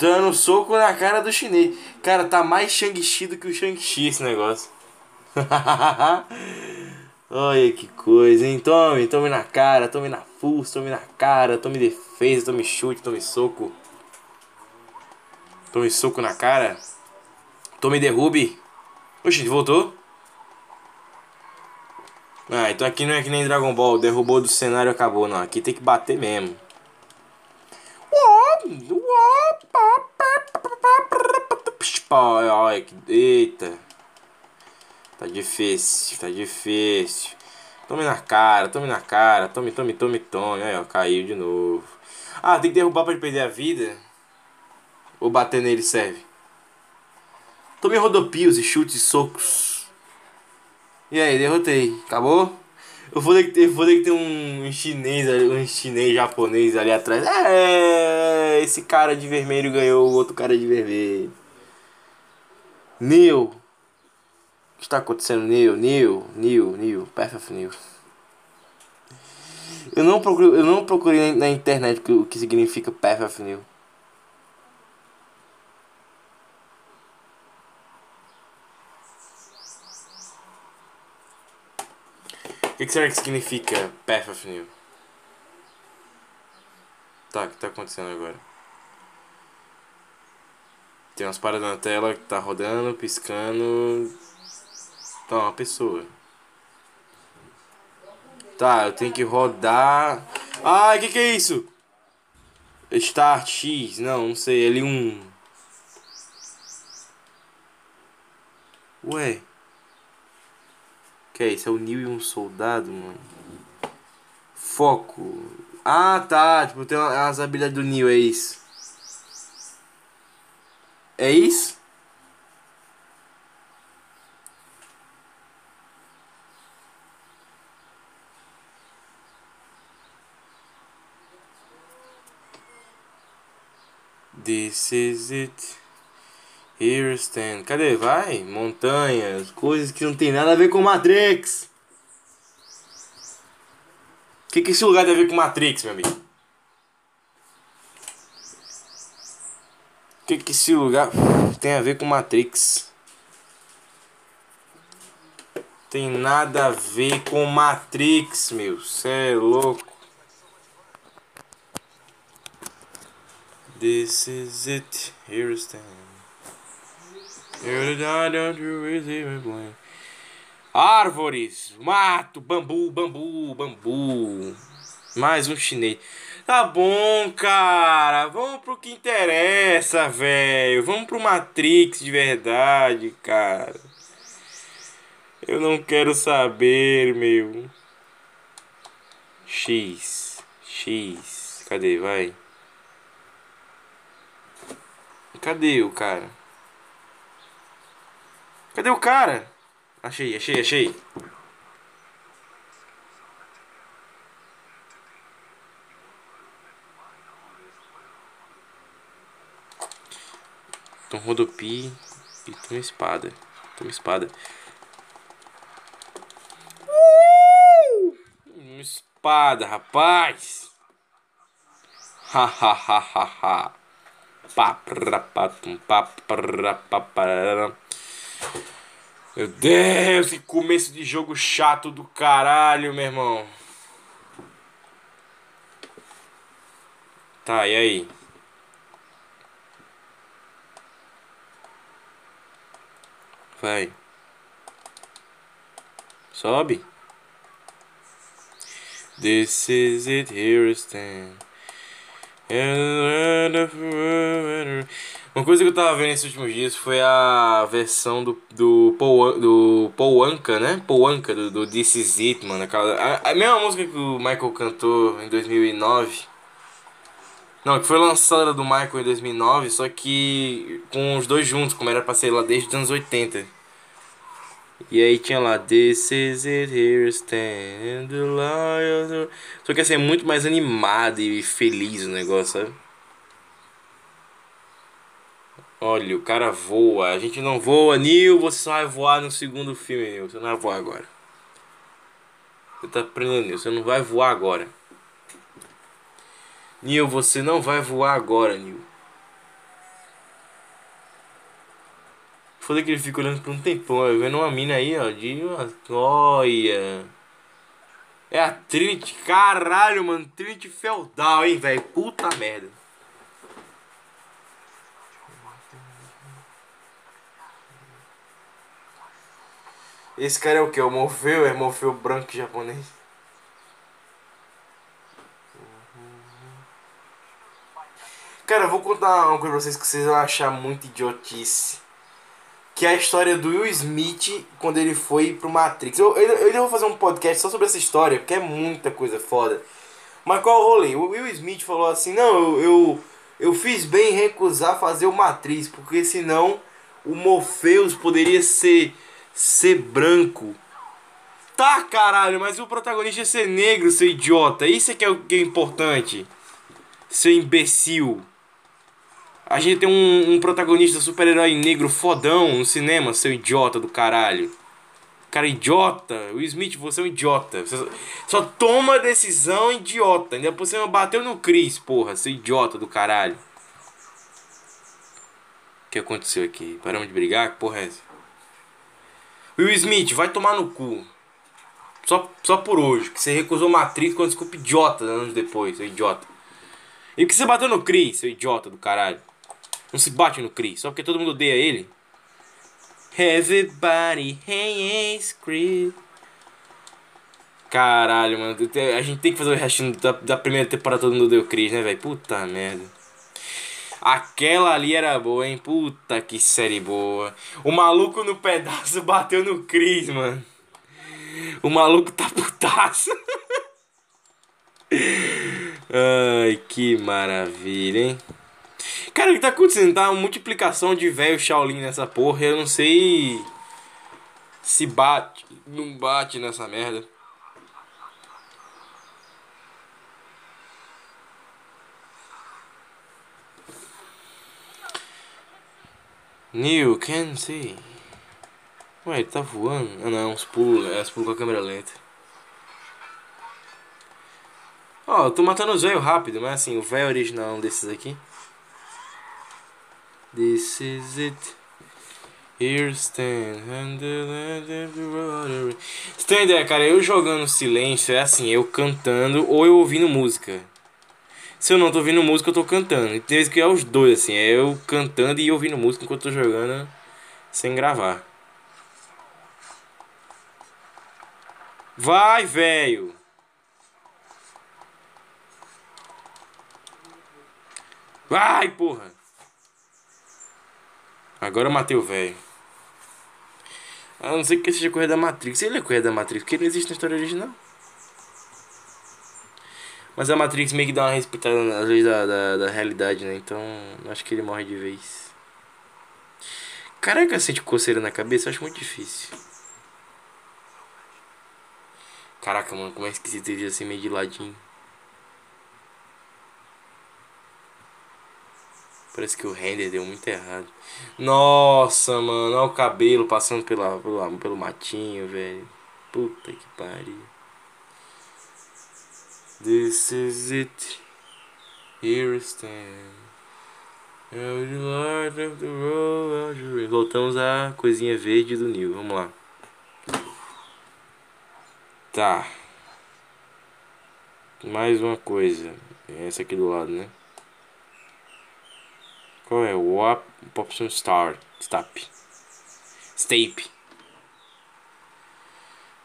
Dando soco na cara do chinês. Cara, tá mais Shang-Chi do que o Shang-Chi esse negócio. Olha que coisa, hein? Tome, tome na cara, tome na fuça, tome na cara, tome defesa, tome chute, tome soco. Tome soco na cara. Tome derrube. Oxi, voltou? Ah, então aqui não é que nem Dragon Ball, derrubou do cenário e acabou, não. Aqui tem que bater mesmo. Eita. Tá difícil, tá difícil. Tome na cara, tome na cara, tome, tome, tome, tome. Aí, ó, caiu de novo. Ah, tem que derrubar pra ele perder a vida? Ou bater nele serve? Tome rodopios e chutes e socos. E aí, derrotei. Acabou? Eu ter que eu ter, que ter um chinês um chinês japonês ali atrás. É, esse cara de vermelho ganhou o outro cara de vermelho. Neil. O que está acontecendo, Neil? Neil, Neil, Neil, of Neil. Eu não procurei, eu não procurei na, internet o que, significa of Neil. O que, que será que significa Path of New? Tá, o que tá acontecendo agora? Tem umas paradas na tela que tá rodando, piscando. Tá, uma pessoa. Tá, eu tenho que rodar. Ai, que, que é isso? Start X, não, não sei, L1. Ué. Que é isso? É o Neo e um soldado, mano. Foco. Ah, tá. Tipo, tem as habilidades do Neo, é isso. É isso? This is it. Stand. Cadê? Vai? Montanhas, coisas que não tem nada a ver com Matrix. O que, que esse lugar tem a ver com Matrix, meu amigo? O que, que esse lugar tem a ver com Matrix? Tem nada a ver com Matrix, meu. Cê é louco. This is it. Here I stand. Here I don't you receive me blame. Árvores, mato, bambu, bambu, bambu. Mais um chinês. Tá bom, cara. Vamos pro que interessa, velho. Vamos pro Matrix de verdade, cara. Eu não quero saber, meu. X. X. Cadê? Vai. Cadê o cara? Cadê o cara? Achei, achei, achei. Então rodopie e toma espada. Toma espada. Uh! Uma espada, rapaz. Ha ha ha ha ha. Paprapatum, paprapaparam. Meu Deus, que começo de jogo chato do caralho, meu irmão. Tá, e aí? Vai. Sobe. This is it, here stand. Uma coisa que eu tava vendo nesses últimos dias foi a versão do, do, Paul, do Paul Anka, né? Paul Anka, do, do This Is It, mano. A, a mesma música que o Michael cantou em 2009. Não, que foi lançada do Michael em 2009, só que com os dois juntos, como era pra ser lá desde os anos 80. E aí tinha lá This is it here stand the Só que assim é muito mais animado e feliz o negócio, sabe? Olha, o cara voa. A gente não voa, Neil. Você só vai voar no segundo filme, Neil. Você não vai voar agora. Você tá aprendendo, Neil. Você não vai voar agora. Neil, você não vai voar agora, Neil. Foda que ele fica olhando por um tempão, ó, vendo uma mina aí, ó, de uma... Olha. É a Trinity, caralho, mano, Trinity feudal, hein, velho, puta merda. Esse cara é o que? O Morfeu? É Morfeu branco japonês? Cara, eu vou contar uma coisa pra vocês que vocês vão achar muito idiotice. Que é a história do Will Smith quando ele foi pro Matrix. Eu, eu, eu vou fazer um podcast só sobre essa história, porque é muita coisa foda. Mas qual é o rolê? O Will Smith falou assim: Não, eu, eu, eu fiz bem em recusar fazer o Matrix, porque senão o Morpheus poderia ser, ser branco. Tá, caralho, mas o protagonista é ser negro, seu idiota. Isso é que é o que é importante. Seu imbecil. A gente tem um, um protagonista super-herói negro fodão no cinema, seu idiota do caralho. Cara, idiota. O Smith, você é um idiota. Você só, só toma decisão idiota. Ainda por cima bateu no Chris, porra, seu idiota do caralho. O que aconteceu aqui? Paramos de brigar? Que porra é essa? Will Smith, vai tomar no cu. Só, só por hoje. Que você recusou Matrix quando desculpa idiota anos depois, seu idiota. E que você bateu no Chris, seu idiota do caralho. Não se bate no Chris, só porque todo mundo odeia ele. Everybody hates Chris. Caralho, mano. A gente tem que fazer o restinho da, da primeira temporada todo mundo odeia o Chris, né, velho? Puta merda. Aquela ali era boa, hein? Puta que série boa. O maluco no pedaço bateu no Chris, mano. O maluco tá putaço. Ai, que maravilha, hein? Cara, o que tá acontecendo? Tá uma multiplicação de velho Shaolin nessa porra. Eu não sei se bate, não bate nessa merda. New, can see. Ué, ele tá voando? Ah não, os pulos, é os pulos com a câmera lenta. Ó, eu tô matando os velhos rápido, mas assim, o velho original desses aqui. This is it. Here stand. Você tem ideia, cara? Eu jogando silêncio é assim, eu cantando ou eu ouvindo música. Se eu não tô ouvindo música, eu tô cantando. E tem vezes que é os dois, assim. É eu cantando e ouvindo música enquanto eu tô jogando sem gravar. Vai, velho! Vai, porra! Agora eu matei o velho. A não ser que seja correr da Matrix. Ele é correr da Matrix, porque ele existe na história original. Mas a Matrix meio que dá uma respeitada nas leis da, da, da realidade, né? Então acho que ele morre de vez. Caraca, sente coceira na cabeça, acho muito difícil. Caraca, mano, como é esquisito ele assim meio de ladinho. Parece que o render deu muito errado. Nossa, mano, olha o cabelo passando pela, pelo, pelo matinho, velho. Puta que pariu. This is it. Here stand. Voltamos à coisinha verde do Nil. Vamos lá. Tá. Mais uma coisa. Essa aqui do lado, né? Qual é? O Popson Star. Stap. Stape.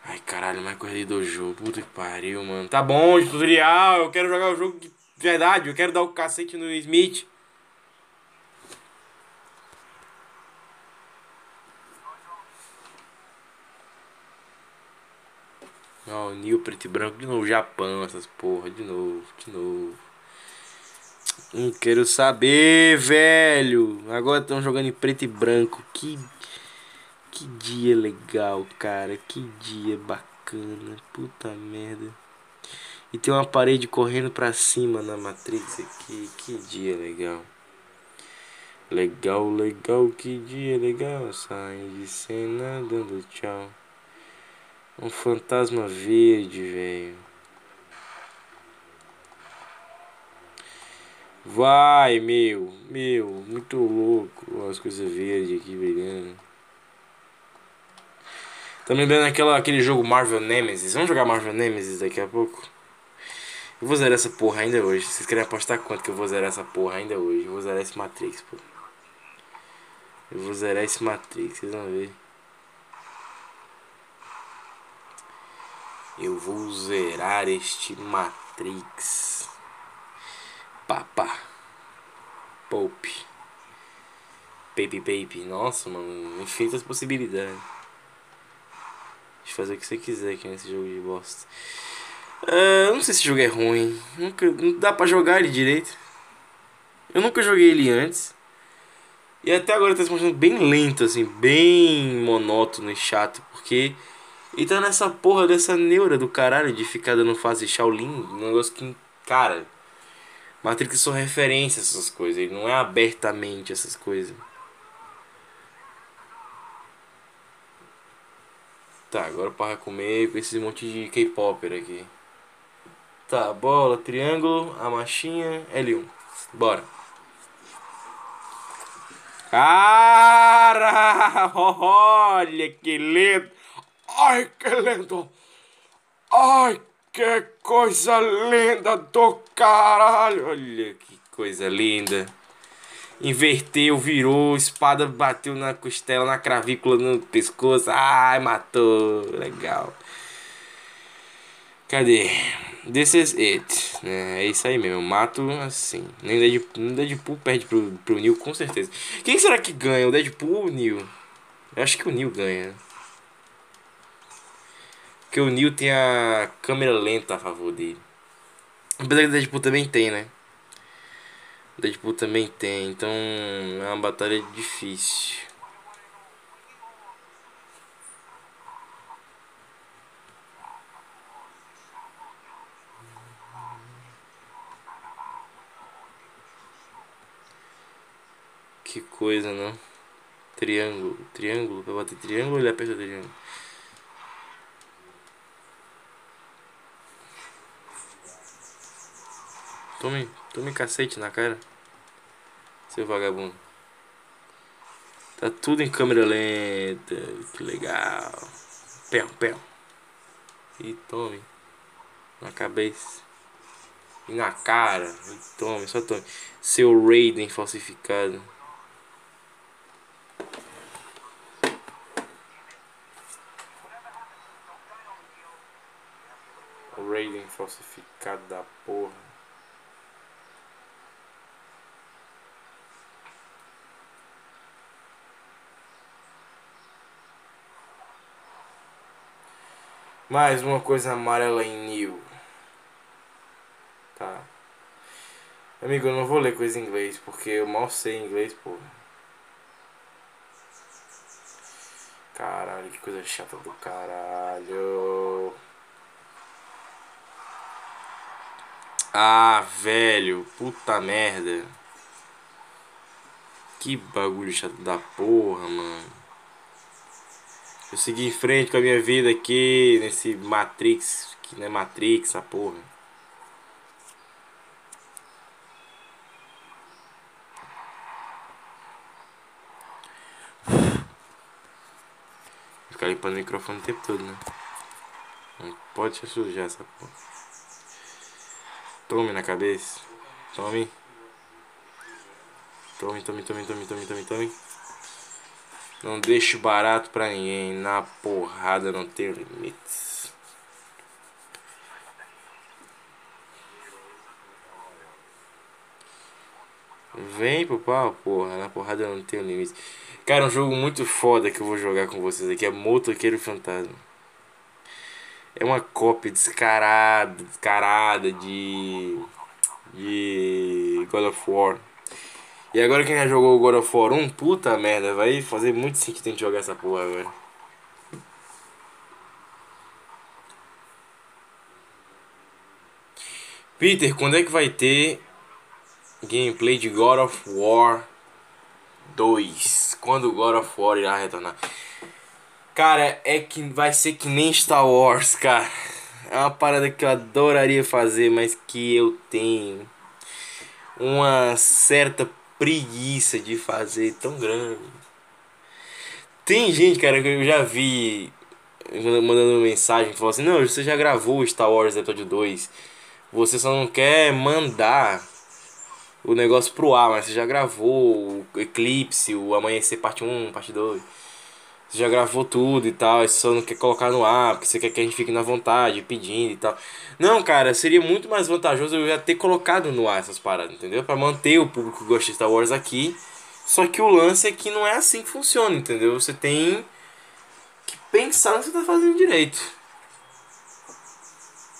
Ai caralho, mais coisa de dojo. Puta que pariu, mano. Tá bom tutorial. Eu quero jogar o jogo de verdade. Eu quero dar o cacete no Smith. Ó, oh, Nil preto e branco de novo. Japão, essas porra. De novo, de novo. Não quero saber, velho. Agora estão jogando em preto e branco. Que, que dia legal, cara. Que dia bacana. Puta merda. E tem uma parede correndo pra cima na Matrix aqui. Que dia legal. Legal, legal, que dia legal. Sai de cena dando tchau. Um fantasma verde, velho. Vai, meu, meu, muito louco. As coisas verdes aqui brilhando. Tá me lembrando aquela, aquele jogo Marvel Nemesis. Vamos jogar Marvel Nemesis daqui a pouco? Eu vou zerar essa porra ainda hoje. Vocês querem apostar quanto que eu vou zerar essa porra ainda hoje? Eu vou zerar esse Matrix, pô. Eu vou zerar esse Matrix, vocês vão ver. Eu vou zerar este Matrix. Papá. Pope. Baby Baby. Nossa, mano. Infinitas possibilidades. De fazer o que você quiser aqui nesse jogo de bosta. Ah, não sei se esse jogo é ruim. Nunca, não dá pra jogar ele direito. Eu nunca joguei ele antes. E até agora tá se mostrando bem lento, assim, bem monótono e chato, porque ele tá nessa porra dessa neura do caralho de ficar dando fase Shaolin, um negócio que, cara, Matrix são referência a essas coisas, ele não é abertamente essas coisas. Tá, agora para comer com esse monte de K-Popper aqui. Tá, bola, triângulo, a machinha, L1. Bora. Cara, olha que lindo. Ai, que lindo. Ai, que coisa linda do caralho. Olha que coisa linda. Inverteu, virou, espada bateu na costela, na cravícula, no pescoço. Ai, matou. Legal. Cadê? This is it. É, é isso aí mesmo. Mato assim. Nem Deadpool, Deadpool perde pro, pro Neil, com certeza. Quem será que ganha? O Deadpool ou o Neil? Eu acho que o Neil ganha. Porque o Neil tem a câmera lenta a favor dele. Apesar que o Deadpool também tem, né? O Deadpool também tem. Então é uma batalha difícil. Que coisa, não? Triângulo, triângulo, pra bater triângulo ele aperta triângulo. Tome, tome cacete na cara. Seu vagabundo. Tá tudo em câmera lenta. Que legal. Pé, pé. E tome. Na cabeça. E na cara. E tome, só tome. Seu Raiden falsificado. Raiden falsificado da porra. Mais uma coisa amarela em New. Tá. Amigo, eu não vou ler coisa em inglês, porque eu mal sei inglês, pô. Caralho, que coisa chata do caralho. Ah, velho, puta merda. Que bagulho chato da porra, mano. Eu segui em frente com a minha vida aqui nesse Matrix, que não é Matrix, a porra. Ficar limpando o microfone o tempo todo, né? Não pode se sujar essa porra. Tome na cabeça. Tome. Tome, tome, tome, tome, tome, tome, tome. Não deixo barato pra ninguém. Na porrada não tem limites. Vem pro pau, porra. Na porrada não tem limites. Cara, um jogo muito foda que eu vou jogar com vocês aqui é Motoqueiro Fantasma. É uma cópia descarada, descarada de. de. God of War. E agora quem já jogou o God of War 1, puta merda, vai fazer muito sentido a gente jogar essa porra agora. Peter, quando é que vai ter gameplay de God of War 2? Quando God of War irá retornar? Cara, é que vai ser que nem Star Wars, cara. É uma parada que eu adoraria fazer, mas que eu tenho uma certa preguiça de fazer tão grande. Tem gente, cara, que eu já vi mandando mensagem falou assim: Não, você já gravou Star Wars Episódio 2. Você só não quer mandar o negócio pro ar, mas você já gravou o Eclipse, o Amanhecer Parte 1, Parte 2. Você já gravou tudo e tal, e só não quer colocar no ar, porque você quer que a gente fique na vontade, pedindo e tal. Não, cara, seria muito mais vantajoso eu já ter colocado no ar essas paradas, entendeu? Pra manter o público que gosta de Star Wars aqui. Só que o lance é que não é assim que funciona, entendeu? Você tem que pensar no que você tá fazendo direito.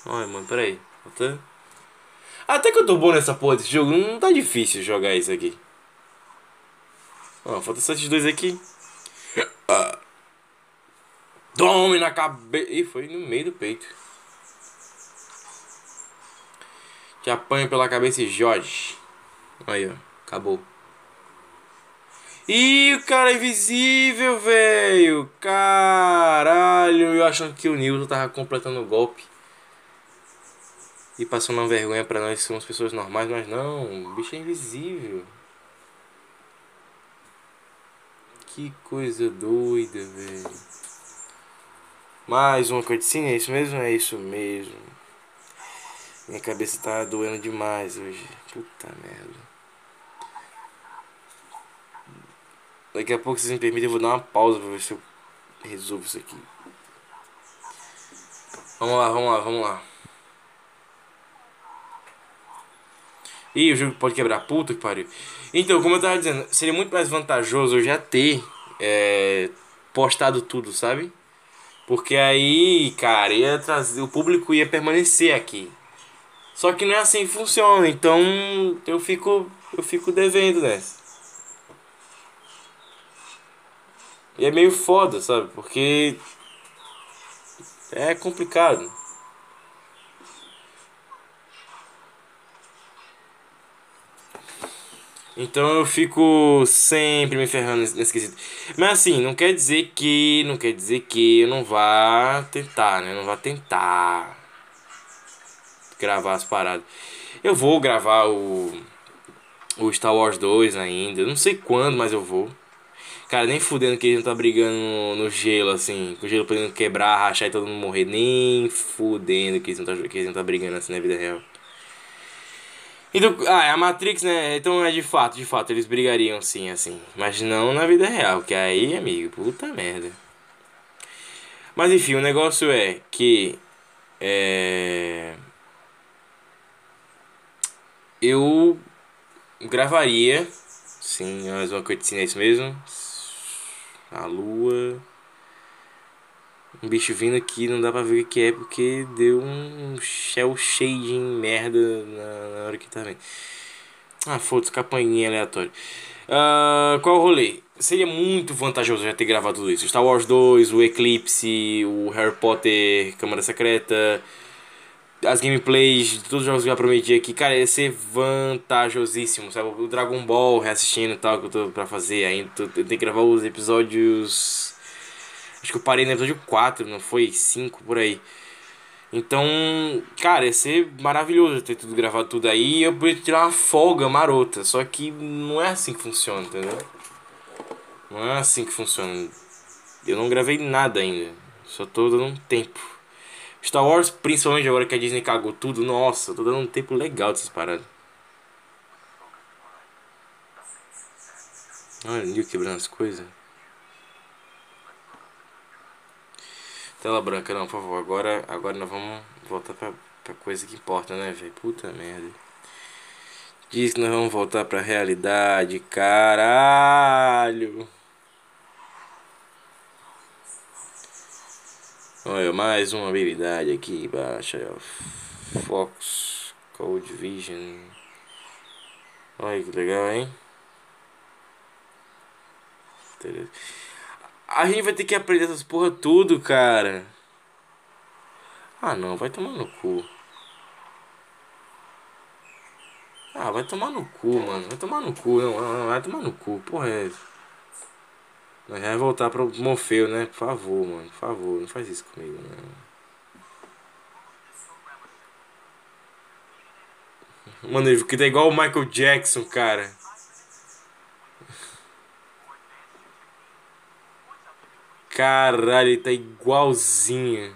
Olha, mano, peraí. Até... Até que eu tô bom nessa porra desse jogo, não tá difícil jogar isso aqui. Ó, falta só esses dois aqui. Tome na cabeça. Ih, foi no meio do peito. Te apanho pela cabeça Jorge. Aí, ó. Acabou. Ih, o cara é invisível, velho. Caralho. Eu achando que o Nilton tava completando o golpe. E passando uma vergonha pra nós que somos pessoas normais, mas não. O bicho é invisível. Que coisa doida, velho. Mais uma cutscene, é isso mesmo? É isso mesmo. Minha cabeça tá doendo demais hoje. Puta merda. Daqui a pouco, se vocês me permitem, eu vou dar uma pausa pra ver se eu resolvo isso aqui. Vamos lá, vamos lá, vamos lá. Ih, o jogo pode quebrar. Puta que pariu. Então, como eu tava dizendo, seria muito mais vantajoso eu já ter é, postado tudo, sabe? Porque aí, cara, ia trazer, o público ia permanecer aqui. Só que não é assim que funciona, então eu fico eu fico devendo nessa. E é meio foda, sabe? Porque é complicado. Então eu fico sempre me ferrando nesse quesito. Mas assim, não quer dizer que. Não quer dizer que eu não vá tentar, né? Eu não vá tentar gravar as paradas. Eu vou gravar o. O Star Wars 2 ainda. Eu não sei quando, mas eu vou. Cara, nem fudendo que eles não tá brigando no, gelo, assim. Com o gelo podendo quebrar, rachar e todo mundo morrer. Nem fudendo que eles não tá, que não tá brigando assim na vida real. Então, ah, é a Matrix, né? Então é de fato, de fato, eles brigariam sim, assim. Mas não na vida real, que aí, amigo, puta merda. Mas enfim, o negócio é que. É. Eu gravaria. Sim, mais uma cutscene, é isso mesmo. A lua. Um bicho vindo aqui, não dá pra ver o que é porque deu um shell shading merda na, na hora que tá vendo. Ah, foda-se, campainha aleatória. Uh, qual o rolê? Seria muito vantajoso já ter gravado tudo isso. Star Wars 2, o Eclipse, o Harry Potter, Câmara Secreta, as gameplays de todos os jogos que eu prometi aqui. Cara, ia ser vantajosíssimo, sabe? O Dragon Ball reassistindo e tal, que eu tô pra fazer ainda. Eu tenho que gravar os episódios Acho que eu parei no episódio 4, não foi? 5 por aí. Então, cara, ia ser maravilhoso ter tudo gravado tudo aí e eu podia tirar uma folga marota. Só que não é assim que funciona, entendeu? Não é assim que funciona. Eu não gravei nada ainda. Só tô dando um tempo. Star Wars, principalmente agora que a Disney cagou tudo, nossa, tô dando um tempo legal dessas paradas. Olha, o quebrando as coisas. Tela branca, não, por favor. Agora, agora nós vamos voltar pra, pra coisa que importa, né, velho? Puta merda. Diz que nós vamos voltar pra realidade, caralho. Olha, mais uma habilidade aqui embaixo. Fox Code Vision. Olha que legal, hein? Beleza. A gente vai ter que aprender essas porra tudo, cara. Ah, não, vai tomar no cu. Ah, vai tomar no cu, mano. Vai tomar no cu, não. não vai tomar no cu. Porra, é. Nós vai voltar pro Morfeu, né? Por favor, mano. Por favor, não faz isso comigo, não. Mano, ele tá igual o Michael Jackson, cara. Caralho, ele tá igualzinha.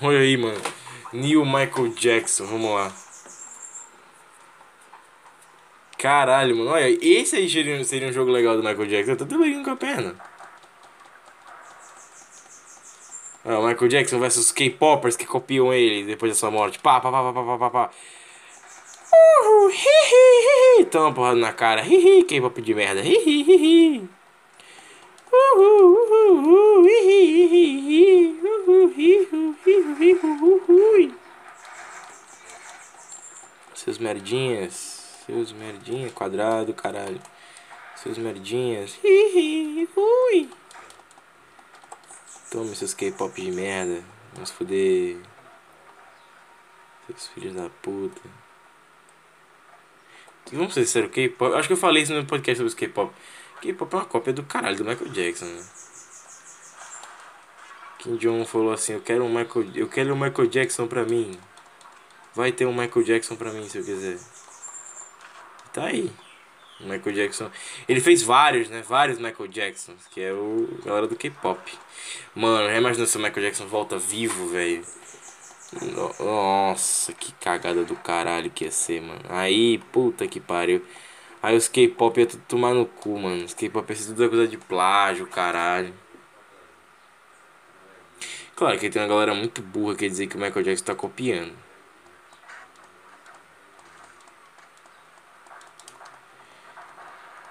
Olha aí, mano. Neil Michael Jackson, vamos lá. Caralho, mano. Olha, esse aí seria, seria um jogo legal do Michael Jackson. Eu tô trabalhando com a perna. Ah, Michael Jackson versus K-Poppers que copiam ele depois da sua morte. Pá, pá, pá, pá, pá, pá, pá. Uhul, hi, hi, hi, hi. Porrada na cara. Hi, hi, K-pop de merda. Hi, hi, hi, hi. Seus merdinhas. Seus merdinhas. Quadrado, caralho. Seus merdinhas. Hi, hi, hui. Tome seus K-pop de merda. Vamos foder. Seus filhos da puta. Vamos ser sinceros, K-pop. Acho que eu falei isso no podcast sobre os K-pop. K-pop é uma cópia do caralho do Michael Jackson, né? Kim Jong falou assim: Eu quero um Michael, eu quero um Michael Jackson pra mim. Vai ter um Michael Jackson pra mim se eu quiser. Tá aí. O Michael Jackson. Ele fez vários, né? Vários Michael Jacksons, que é o galera do K-pop. Mano, já imaginou se o Michael Jackson volta vivo, velho? Nossa, que cagada do caralho que ia ser, mano. Aí, puta que pariu. Aí os K-pop ia tudo tomar no cu, mano. Os K-pop ia ser tudo coisa de plágio, caralho. Claro que tem uma galera muito burra que dizer que o Michael Jackson tá copiando.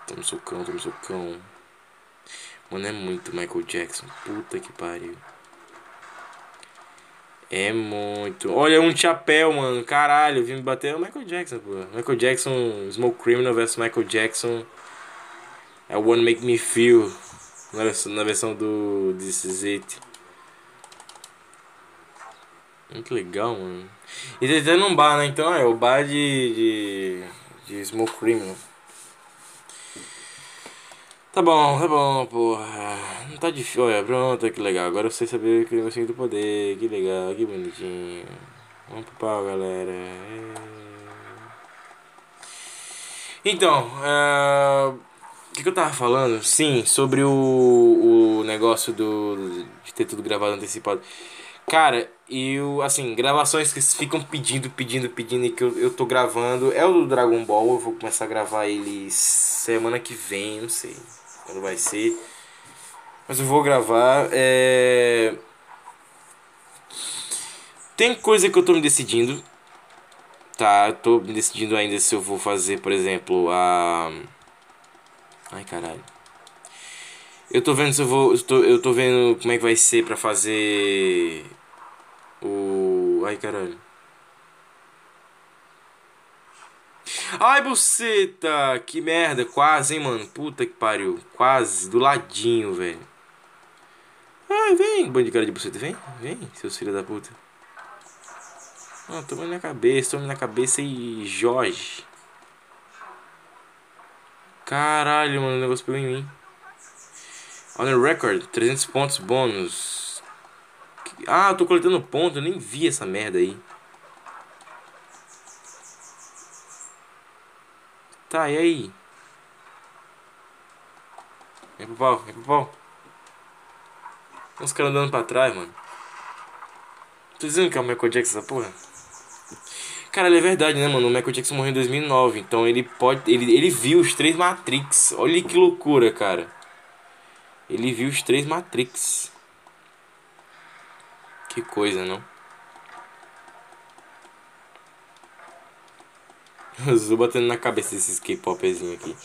Toma socão, toma socão. Mano, é muito Michael Jackson. Puta que pariu. É muito. Olha, um chapéu, mano. Caralho, vim me bater. É o Michael Jackson, pô. Michael Jackson, Smoke Criminal vs Michael Jackson. É o One Make Me Feel. Na versão, na versão do This Is It. Muito legal, mano. E até num bar, né? Então é o bar de. de, de Smoke Criminal. Tá bom, tá bom, porra. Não tá difícil. Olha, pronto, que legal. Agora eu sei saber que eu consigo do poder. Que legal, que bonitinho. Vamos pro pau, galera. É. Então, é, o que, que eu tava falando? Sim, sobre o, o negócio do de ter tudo gravado antecipado. Cara, eu, assim, gravações que ficam pedindo, pedindo, pedindo e que eu, eu tô gravando é o do Dragon Ball. Eu vou começar a gravar ele semana que vem, não sei quando vai ser. Mas eu vou gravar. É... Tem coisa que eu tô me decidindo. Tá, eu tô me decidindo ainda se eu vou fazer, por exemplo, a. Ai caralho. Eu tô vendo se eu vou. Eu tô, eu tô vendo como é que vai ser pra fazer. O. Ai caralho. Ai, buceta! Que merda, quase, hein, mano. Puta que pariu. Quase, do ladinho, velho. Ai, vem, bando de cara de buceta. Vem, vem, seus filhos da puta. Ah, toma na cabeça, toma na cabeça e Jorge. Caralho, mano, o negócio pegou em mim. On the record, 300 pontos bônus. Ah, eu tô coletando ponto, eu nem vi essa merda aí. Tá, e aí? Vem pro pau, vem pro pau. Uns caras andando pra trás, mano. Tô dizendo que é o Michael Jackson essa porra? Cara, é verdade, né, mano? O Michael Jackson morreu em 2009, então ele pode. Ele, ele viu os três Matrix. Olha que loucura, cara. Ele viu os três Matrix. Que coisa, não? Zul batendo na cabeça desses K-popzinho aqui.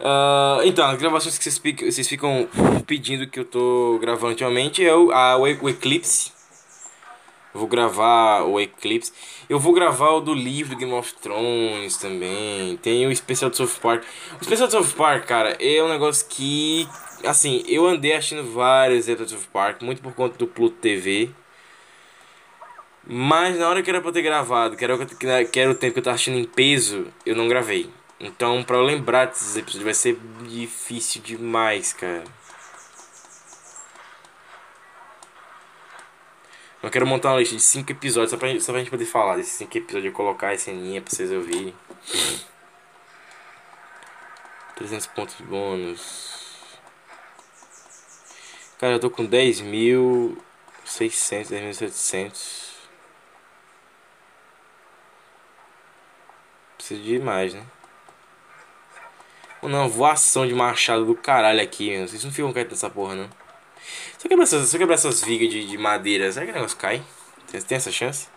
Uh, então, as gravações que vocês, vocês ficam pedindo que eu tô gravando ultimamente é o, a, o Eclipse. Eu vou gravar o Eclipse. Eu vou gravar o do livro Game of Thrones também. Tem o especial de South Park. O especial de South Park, cara, é um negócio que. Assim, eu andei assistindo vários episódios de South Park, muito por conta do Pluto TV. Mas na hora que era pra ter gravado, que era, que era o tempo que eu tava assistindo em peso, eu não gravei. Então, pra eu lembrar desses episódios, vai ser difícil demais, cara. Eu quero montar uma lista de 5 episódios só pra, só pra gente poder falar desses 5 episódios e colocar essa linha pra vocês ouvirem. 300 pontos de bônus. Cara, eu tô com 10 mil. 600, 10.700. Precisa de mais, né? Não, voação de machado do caralho aqui, meu. Vocês não ficam quietos nessa porra, não. Se eu quebrar essas, se eu quebrar essas vigas de, de madeira, será que o negócio cai? Tem, tem essa chance?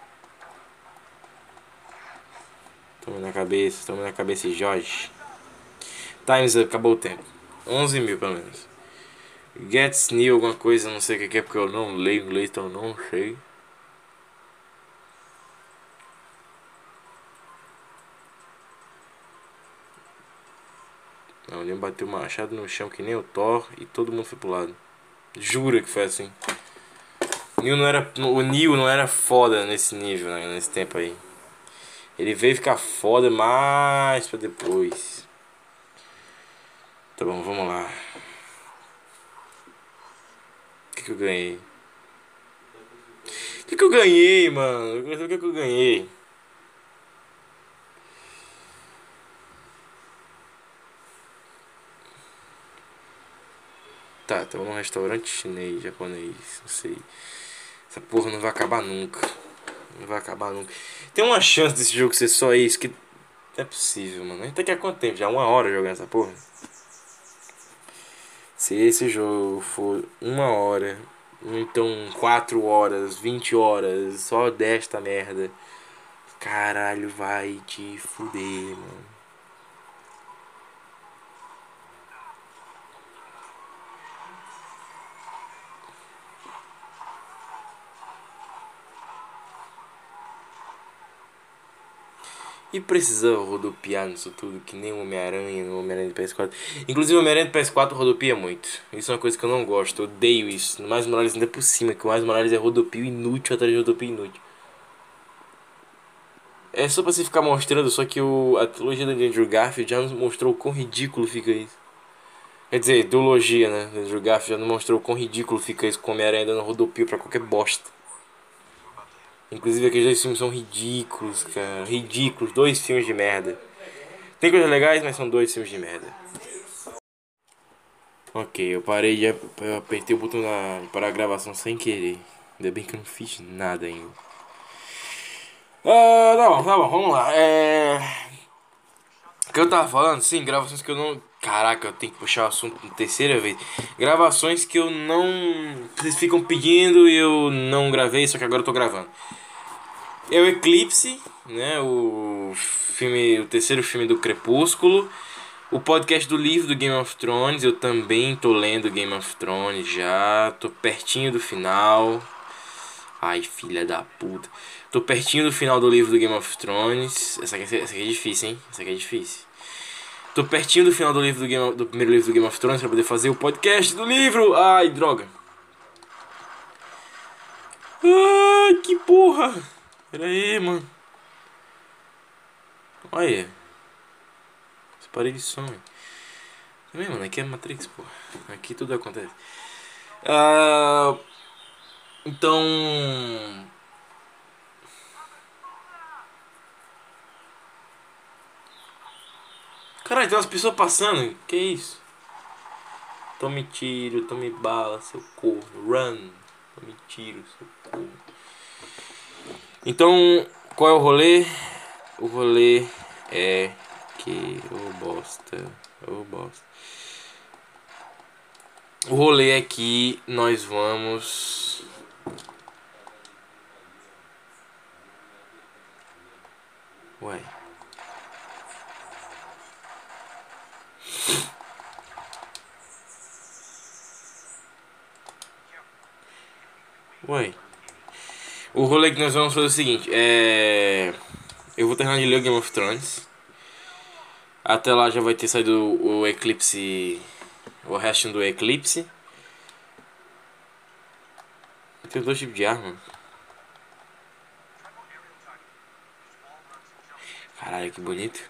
Toma na cabeça, toma na cabeça, Jorge. Times up, acabou o tempo. 11 mil, pelo menos. Gets new, alguma coisa, não sei o que é, porque eu não leio inglês, então não sei. Ele bateu o machado no chão que nem o Thor e todo mundo foi pro lado. Jura que foi assim. Neil não era, o Neil não era foda nesse nível, né, nesse tempo aí. Ele veio ficar foda mais pra depois. Tá bom, vamos lá. O que, que eu ganhei? O que, que eu ganhei, mano? O que, que eu ganhei? Tá, estamos num restaurante chinês, japonês, não sei. Essa porra não vai acabar nunca. Não vai acabar nunca. Tem uma chance desse jogo ser só isso que. É possível, mano. A gente tá aqui há quanto tempo? Já uma hora jogando essa porra? Se esse jogo for uma hora, então 4 horas, 20 horas, só desta merda. Caralho, vai te fuder, mano. E precisava rodopiar nisso tudo, que nem o Homem-Aranha no Homem-Aranha do PS4. Inclusive o Homem-Aranha do PS4 rodopia muito. Isso é uma coisa que eu não gosto, odeio isso. No Mais Morales ainda por cima, que o Mais Morales é rodopio inútil atrás de rodopio inútil. É só pra você ficar mostrando, só que o, a trilogia do Andrew Garfield já nos mostrou o quão ridículo fica isso. Quer dizer, duologia, né? Andrew Garfield já nos mostrou o quão ridículo fica isso com o Homem-Aranha dando rodopio pra qualquer bosta. Inclusive aqueles dois filmes são ridículos, cara. Ridículos. Dois filmes de merda. Tem coisas legais, mas são dois filmes de merda. Ok, eu parei de. Eu apertei o botão da, para a gravação sem querer. Ainda bem que eu não fiz nada ainda. Ah, tá bom, tá bom, vamos lá. É. O que eu tava falando? Sim, gravações que eu não. Caraca, eu tenho que puxar o assunto na terceira vez. Gravações que eu não. Vocês ficam pedindo e eu não gravei, só que agora eu tô gravando é o Eclipse, né? O filme, o terceiro filme do Crepúsculo. O podcast do livro do Game of Thrones, eu também tô lendo Game of Thrones já, tô pertinho do final. Ai, filha da puta. Tô pertinho do final do livro do Game of Thrones. Essa aqui, essa aqui é difícil, hein? Essa aqui é difícil. Tô pertinho do final do livro do, Game, do primeiro livro do Game of Thrones pra poder fazer o podcast do livro. Ai, droga. Ai, que porra. Pera aí, mano. Olha. Essa parede some. Também, mano, aqui é Matrix, pô. Aqui tudo acontece. Ah, então. Caralho, tem umas pessoas passando. Que isso? Tome tiro, tome bala, seu corno. Run. Tome tiro, seu corno. Então, qual é o rolê? O rolê é que o oh, bosta, o oh, bosta. O rolê é que nós vamos Ué. Ué. O rolê que nós vamos fazer é o seguinte, é... Eu vou terminar de ler Game of Thrones. Até lá já vai ter saído o Eclipse... O resto do Eclipse. Tem dois tipos de arma. Caralho, que bonito.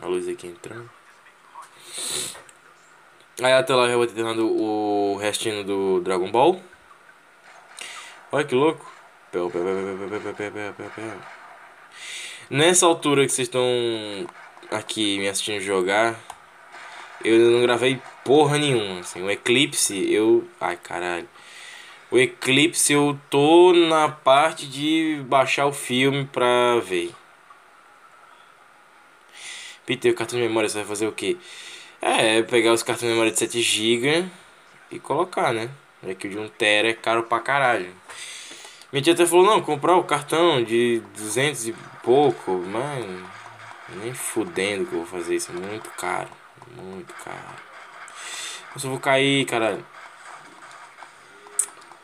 A luz aqui entrando. Aí até lá já vou ter terminado o restinho do Dragon Ball. Olha que louco. Nessa altura que vocês estão aqui me assistindo jogar, eu não gravei porra nenhuma. Assim, o Eclipse, eu. Ai caralho. O Eclipse eu tô na parte de baixar o filme pra ver. Peter, o cartão de memória, você vai fazer o quê? É, pegar os cartões de memória de 7 GB e colocar, né? É que o de 1 TB é caro pra caralho. Minha tia até falou, não, comprar o cartão de 200 e pouco, mas nem fudendo que eu vou fazer isso, é muito caro, muito caro. Eu só vou cair, caralho.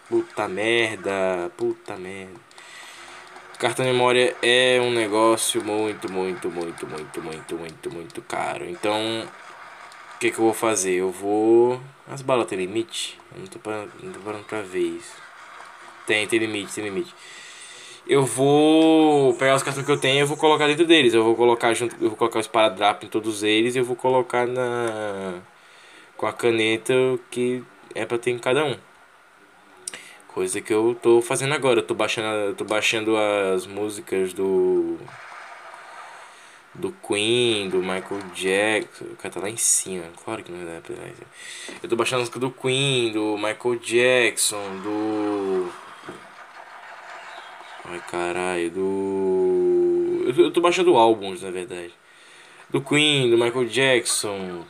Puta merda, puta merda. Cartão de memória é um negócio muito, muito, muito, muito, muito, muito, muito caro. Então, o que, que eu vou fazer? Eu vou. As balas têm limite? Eu não tô parando, não tô parando pra ver isso. Tem, tem limite, tem limite. Eu vou pegar os cartões que eu tenho e eu vou colocar dentro deles. Eu vou colocar junto, eu vou colocar o esparadrapo em todos eles e eu vou colocar na com a caneta que é para ter em cada um. Coisa que eu tô fazendo agora. Eu tô baixando, eu tô baixando as músicas do do Queen, do Michael Jackson. O cara tá lá em cima, claro que não dá pra Eu tô baixando a música do Queen, do Michael Jackson, do. Ai caralho, do. Eu tô, eu tô baixando álbuns na verdade. Do Queen, do Michael Jackson,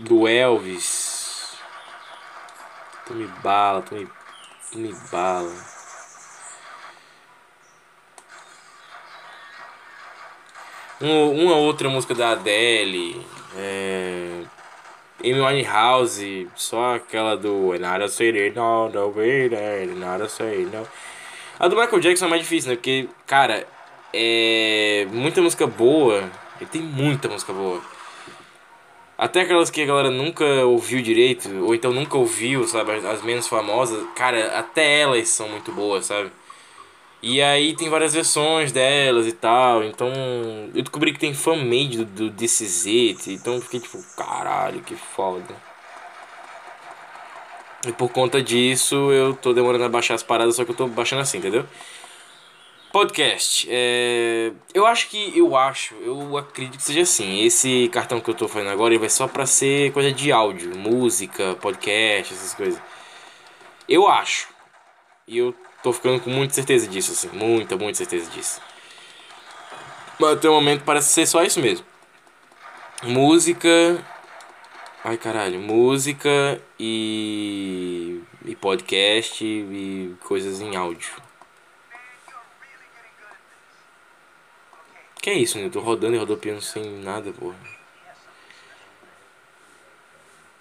do Elvis. Tu me bala, tu me, tu me bala. Um, uma outra música da Adele, é, Amy Winehouse, só aquela do Nada Say No, No Way Nada Say No. A do Michael Jackson é mais difícil, né? Porque, cara, é muita música boa, ele tem muita música boa. Até aquelas que a galera nunca ouviu direito, ou então nunca ouviu, sabe? As menos famosas, cara, até elas são muito boas, sabe? E aí tem várias versões delas e tal. Então eu descobri que tem fan-made do, do It. Então fiquei tipo, caralho, que foda. E por conta disso eu tô demorando a baixar as paradas, só que eu tô baixando assim, entendeu? Podcast. É... Eu acho que. Eu acho, eu acredito que seja assim. Esse cartão que eu tô fazendo agora ele vai só pra ser coisa de áudio, música, podcast, essas coisas. Eu acho. E eu Tô ficando com muita certeza disso, assim. Muita, muita certeza disso. Mas até o momento parece ser só isso mesmo. Música. Ai caralho, música e. e podcast e coisas em áudio. Que é isso, né? Eu tô rodando e rodopiando sem nada, porra.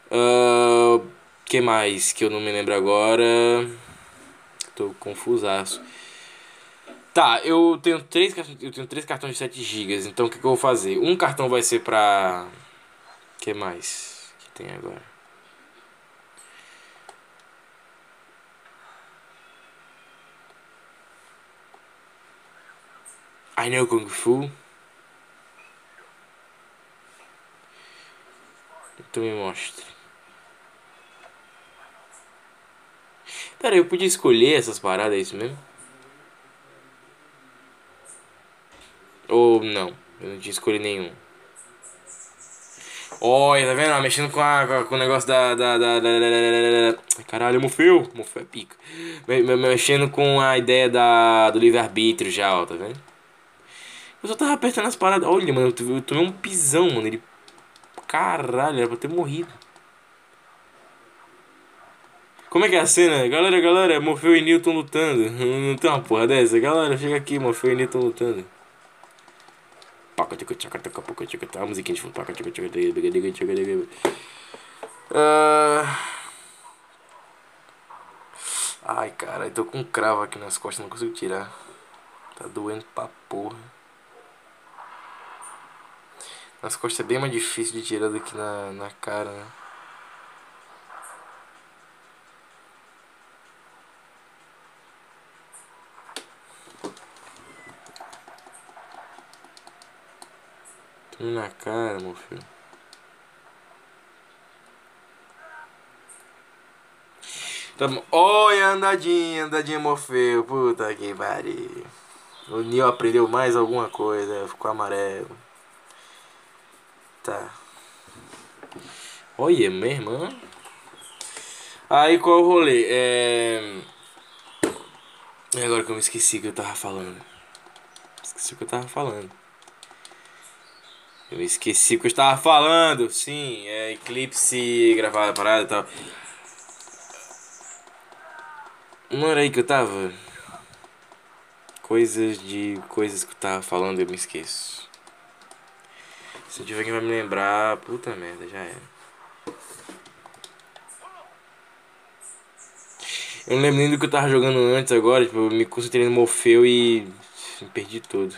Uh, que mais que eu não me lembro agora? Tô confusaço. Tá, eu tenho três, eu tenho três cartões de 7 GB, então o que, que eu vou fazer? Um cartão vai ser pra. Que mais que tem agora? I know Kung Fu. Então me mostra. Pera, eu podia escolher essas paradas, é isso mesmo? Ou não? Eu não tinha escolhido nenhum. Olha, tá vendo? Mexendo com, a, com o negócio da. da, da, da, da Caralho, Mufeu! Mufeu é pica. Me, me, mexendo com a ideia da, do livre-arbítrio já, ó, tá vendo? Eu só tava apertando as paradas. Olha, mano, eu tomei um pisão, mano. Ele. Caralho, era pra ter morrido. Como é que é a cena? Galera, galera, Morfeu e Newton lutando. Não tem uma porra dessa? Galera, chega aqui, Morfeu e Newton lutando. A musiquinha de fundo. Ai, cara, eu tô com um cravo aqui nas costas, não consigo tirar. Tá doendo pra porra. Nas costas é bem mais difícil de tirar do que na, na cara, né? Na cara, meu filho. Tamo... Oi, andadinha, andadinha Morfeu. Puta que pariu. O Neo aprendeu mais alguma coisa, ficou amarelo. Tá. Olha, minha irmã. Aí qual o rolê? É... Agora que eu me esqueci que eu tava falando. Esqueci o que eu tava falando. Eu esqueci o que eu estava falando. Sim, é eclipse, gravada, parada e tal. Não era aí que eu tava? Coisas de. coisas que eu tava falando eu me esqueço. Se tiver alguém vai me lembrar, puta merda, já era. Eu não lembro nem do que eu tava jogando antes agora, tipo, eu me concentrei no Morfeu e perdi todo.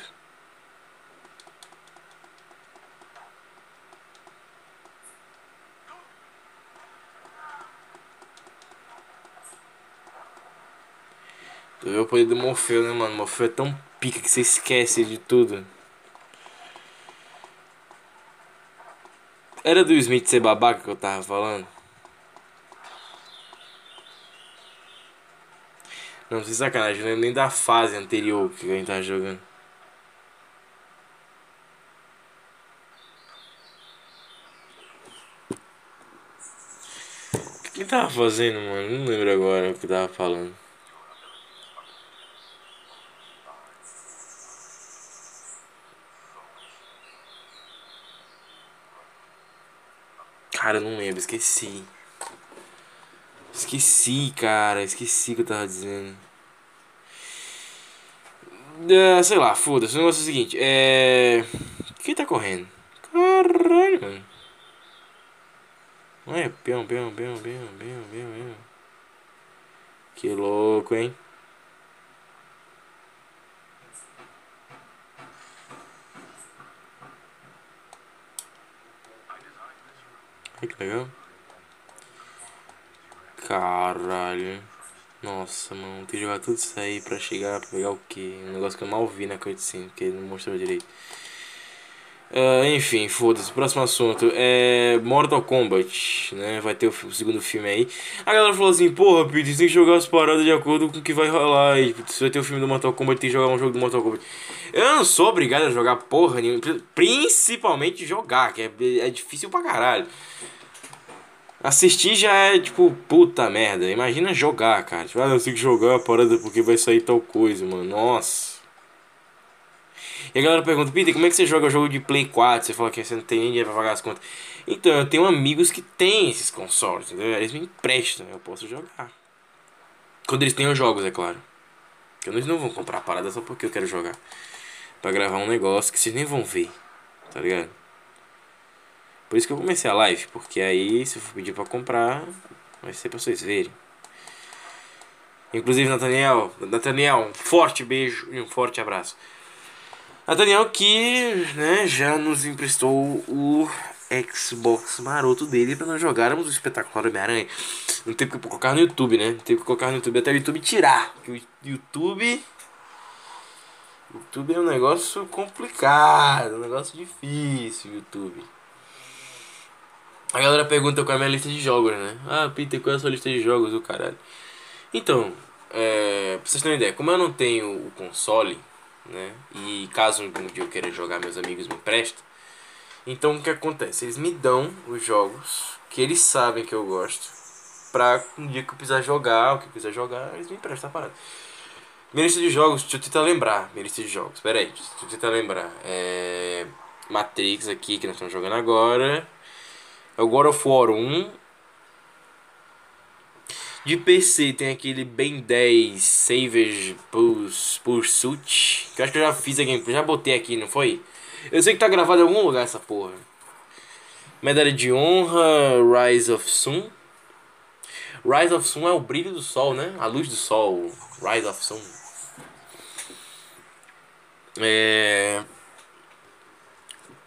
Vê o poder do Morfeu, né, mano? Morfeu é tão pica que você esquece de tudo. Era do Smith ser babaca que eu tava falando? Não, sem sacanagem, não lembro nem da fase anterior que a gente tava jogando. O que tava fazendo, mano? Não lembro agora o que tava falando. Cara, não lembro, esqueci. Esqueci, cara, esqueci o que eu tava dizendo. É, sei lá, foda-se. O negócio é o seguinte: é. Quem tá correndo? Caralho, mano. Não? Peão, peão, peão, peão, peão, peão, peão. Que louco, hein? Ai, que legal. Caralho. Nossa, mano, tem que jogar tudo isso aí pra chegar, pra pegar o que? Um negócio que eu mal vi na cutscene, porque ele não mostrou direito. Ah, enfim, foda-se. Próximo assunto é Mortal Kombat, né? Vai ter o, o segundo filme aí. A galera falou assim: Porra, você tem que jogar as paradas de acordo com o que vai rolar. E se vai ter o filme do Mortal Kombat, tem que jogar um jogo do Mortal Kombat. Eu não sou obrigado a jogar porra nenhuma, principalmente jogar, que é, é difícil pra caralho. Assistir já é tipo, puta merda. Imagina jogar, cara. Tipo, ah, eu tenho que jogar a parada porque vai sair tal coisa, mano. Nossa. E a galera pergunta, Peter, como é que você joga jogo de Play 4? Você fala que você não tem dinheiro pra pagar as contas. Então, eu tenho amigos que têm esses consoles, entendeu? Eles me emprestam, eu posso jogar. Quando eles os jogos, é claro. Porque eles não vão comprar a parada só porque eu quero jogar. Pra gravar um negócio que vocês nem vão ver, tá ligado? Por isso que eu comecei a live, porque aí se eu for pedir pra comprar, vai ser pra vocês verem. Inclusive, Nathaniel, Nathaniel, um forte beijo e um forte abraço. Nathaniel que né, já nos emprestou o Xbox maroto dele para nós jogarmos o espetacular Homem-Aranha. Não teve que colocar no YouTube, né? Teve que colocar no YouTube até o YouTube tirar. Porque o YouTube. YouTube é um negócio complicado, um negócio difícil, YouTube. A galera pergunta qual é a minha lista de jogos, né? Ah, Peter, qual é a sua lista de jogos, o caralho? Então, é, pra vocês terem uma ideia, como eu não tenho o console, né? E caso um dia eu queira jogar, meus amigos me emprestam. Então o que acontece? Eles me dão os jogos que eles sabem que eu gosto. Pra um dia que eu precisar jogar, o que eu quiser jogar, eles me emprestam a parada. Minha lista de jogos, deixa eu tentar lembrar. Minha lista de jogos, pera aí, deixa eu tentar lembrar. É. Matrix aqui que nós estamos jogando agora. É o God of War 1. De PC tem aquele Ben 10 Savage Pursuit. Que eu acho que eu já fiz a gameplay. Já botei aqui, não foi? Eu sei que tá gravado em algum lugar essa porra. Medalha de honra, Rise of Sun. Rise of Sun é o brilho do sol, né? A luz do sol. Rise of Sun. É...